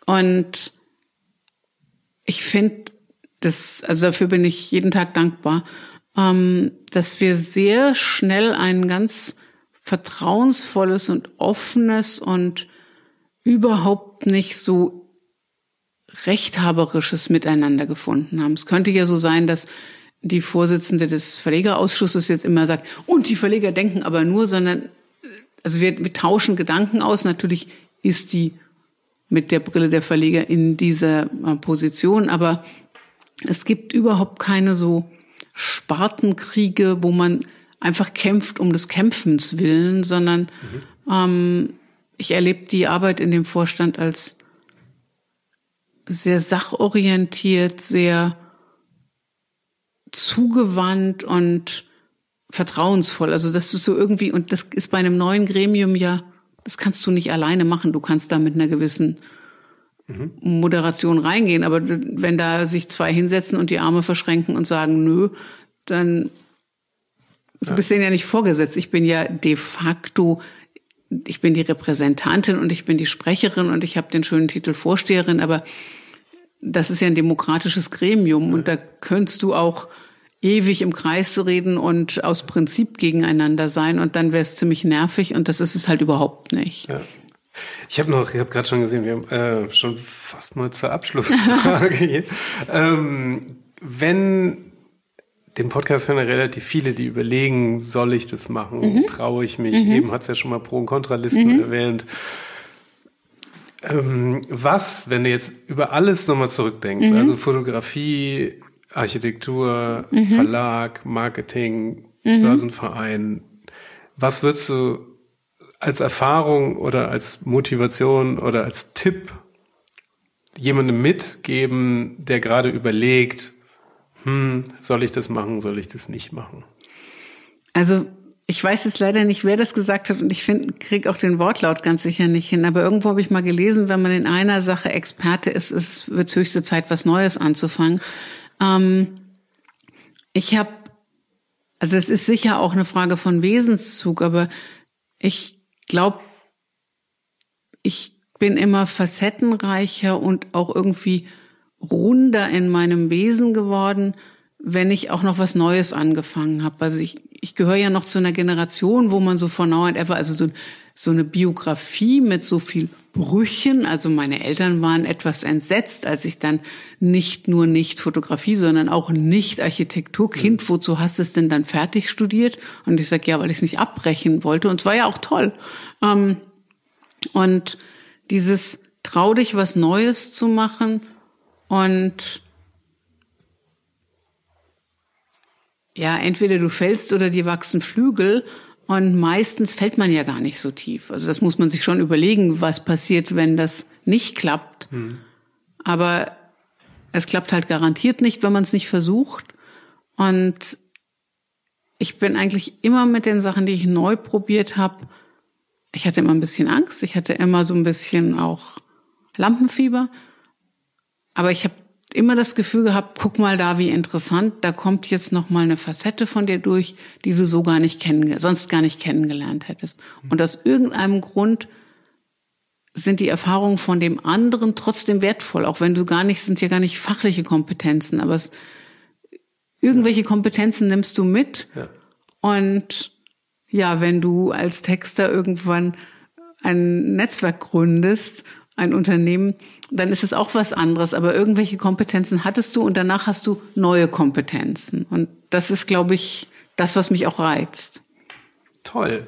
[SPEAKER 1] Und ich finde, das, also dafür bin ich jeden Tag dankbar, ähm, dass wir sehr schnell ein ganz vertrauensvolles und offenes und überhaupt nicht so rechthaberisches Miteinander gefunden haben. Es könnte ja so sein, dass die Vorsitzende des Verlegerausschusses jetzt immer sagt, und die Verleger denken aber nur, sondern also wir, wir tauschen Gedanken aus. Natürlich ist die mit der Brille der Verleger in dieser äh, Position, aber es gibt überhaupt keine so Spartenkriege, wo man einfach kämpft um des Kämpfens willen, sondern mhm. ähm, ich erlebe die Arbeit in dem Vorstand als sehr sachorientiert, sehr zugewandt und vertrauensvoll. Also das ist so irgendwie, und das ist bei einem neuen Gremium ja, das kannst du nicht alleine machen. Du kannst da mit einer gewissen mhm. Moderation reingehen. Aber wenn da sich zwei hinsetzen und die Arme verschränken und sagen, nö, dann du bist denen ja nicht vorgesetzt. Ich bin ja de facto, ich bin die Repräsentantin und ich bin die Sprecherin und ich habe den schönen Titel Vorsteherin, aber das ist ja ein demokratisches Gremium ja. und da könntest du auch ewig im Kreis reden und aus Prinzip gegeneinander sein und dann wäre es ziemlich nervig und das ist es halt überhaupt nicht. Ja.
[SPEAKER 2] Ich habe noch, ich habe gerade schon gesehen, wir haben äh, schon fast mal zur Abschlussfrage *laughs* hier. ähm, wenn den Podcast hören ja relativ viele, die überlegen, soll ich das machen? Mhm. Traue ich mich? Mhm. Eben hat es ja schon mal Pro- und Kontralisten mhm. erwähnt. Ähm, was, wenn du jetzt über alles nochmal zurückdenkst, mhm. also Fotografie, Architektur, mhm. Verlag, Marketing, mhm. Börsenverein. Was würdest du als Erfahrung oder als Motivation oder als Tipp jemandem mitgeben, der gerade überlegt, hm, soll ich das machen, soll ich das nicht machen?
[SPEAKER 1] Also ich weiß jetzt leider nicht, wer das gesagt hat und ich finde, krieg auch den Wortlaut ganz sicher nicht hin. Aber irgendwo habe ich mal gelesen, wenn man in einer Sache Experte ist, ist wird höchste Zeit, was Neues anzufangen. Ähm, ich habe, also es ist sicher auch eine Frage von Wesenszug, aber ich glaube, ich bin immer facettenreicher und auch irgendwie runder in meinem Wesen geworden, wenn ich auch noch was Neues angefangen habe. Also ich, ich gehöre ja noch zu einer Generation, wo man so von now and ever, also so, so eine Biografie mit so viel Brüchen. Also meine Eltern waren etwas entsetzt, als ich dann nicht nur nicht Fotografie, sondern auch nicht Architektur. Kind, mhm. wozu hast du es denn dann fertig studiert? Und ich sage, ja, weil ich es nicht abbrechen wollte. Und es war ja auch toll. Ähm, und dieses trau dich, was Neues zu machen und ja, entweder du fällst oder dir wachsen Flügel. Und meistens fällt man ja gar nicht so tief. Also das muss man sich schon überlegen, was passiert, wenn das nicht klappt. Hm. Aber es klappt halt garantiert nicht, wenn man es nicht versucht. Und ich bin eigentlich immer mit den Sachen, die ich neu probiert habe, ich hatte immer ein bisschen Angst, ich hatte immer so ein bisschen auch Lampenfieber. Aber ich habe immer das Gefühl gehabt, guck mal da, wie interessant, da kommt jetzt noch mal eine Facette von dir durch, die du so gar nicht kennen, sonst gar nicht kennengelernt hättest. Und aus irgendeinem Grund sind die Erfahrungen von dem anderen trotzdem wertvoll, auch wenn du gar nicht, sind ja gar nicht fachliche Kompetenzen, aber es, irgendwelche ja. Kompetenzen nimmst du mit. Ja. Und ja, wenn du als Texter irgendwann ein Netzwerk gründest ein Unternehmen, dann ist es auch was anderes. Aber irgendwelche Kompetenzen hattest du und danach hast du neue Kompetenzen. Und das ist, glaube ich, das, was mich auch reizt.
[SPEAKER 2] Toll.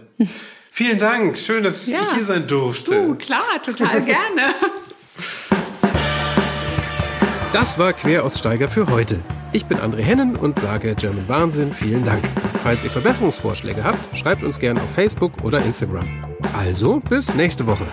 [SPEAKER 2] Vielen Dank. Schön, dass ja. ich hier sein durfte.
[SPEAKER 1] Du, klar, total *laughs* gerne.
[SPEAKER 2] Das war Queraussteiger für heute. Ich bin André Hennen und sage German Wahnsinn vielen Dank. Falls ihr Verbesserungsvorschläge habt, schreibt uns gerne auf Facebook oder Instagram. Also bis nächste Woche.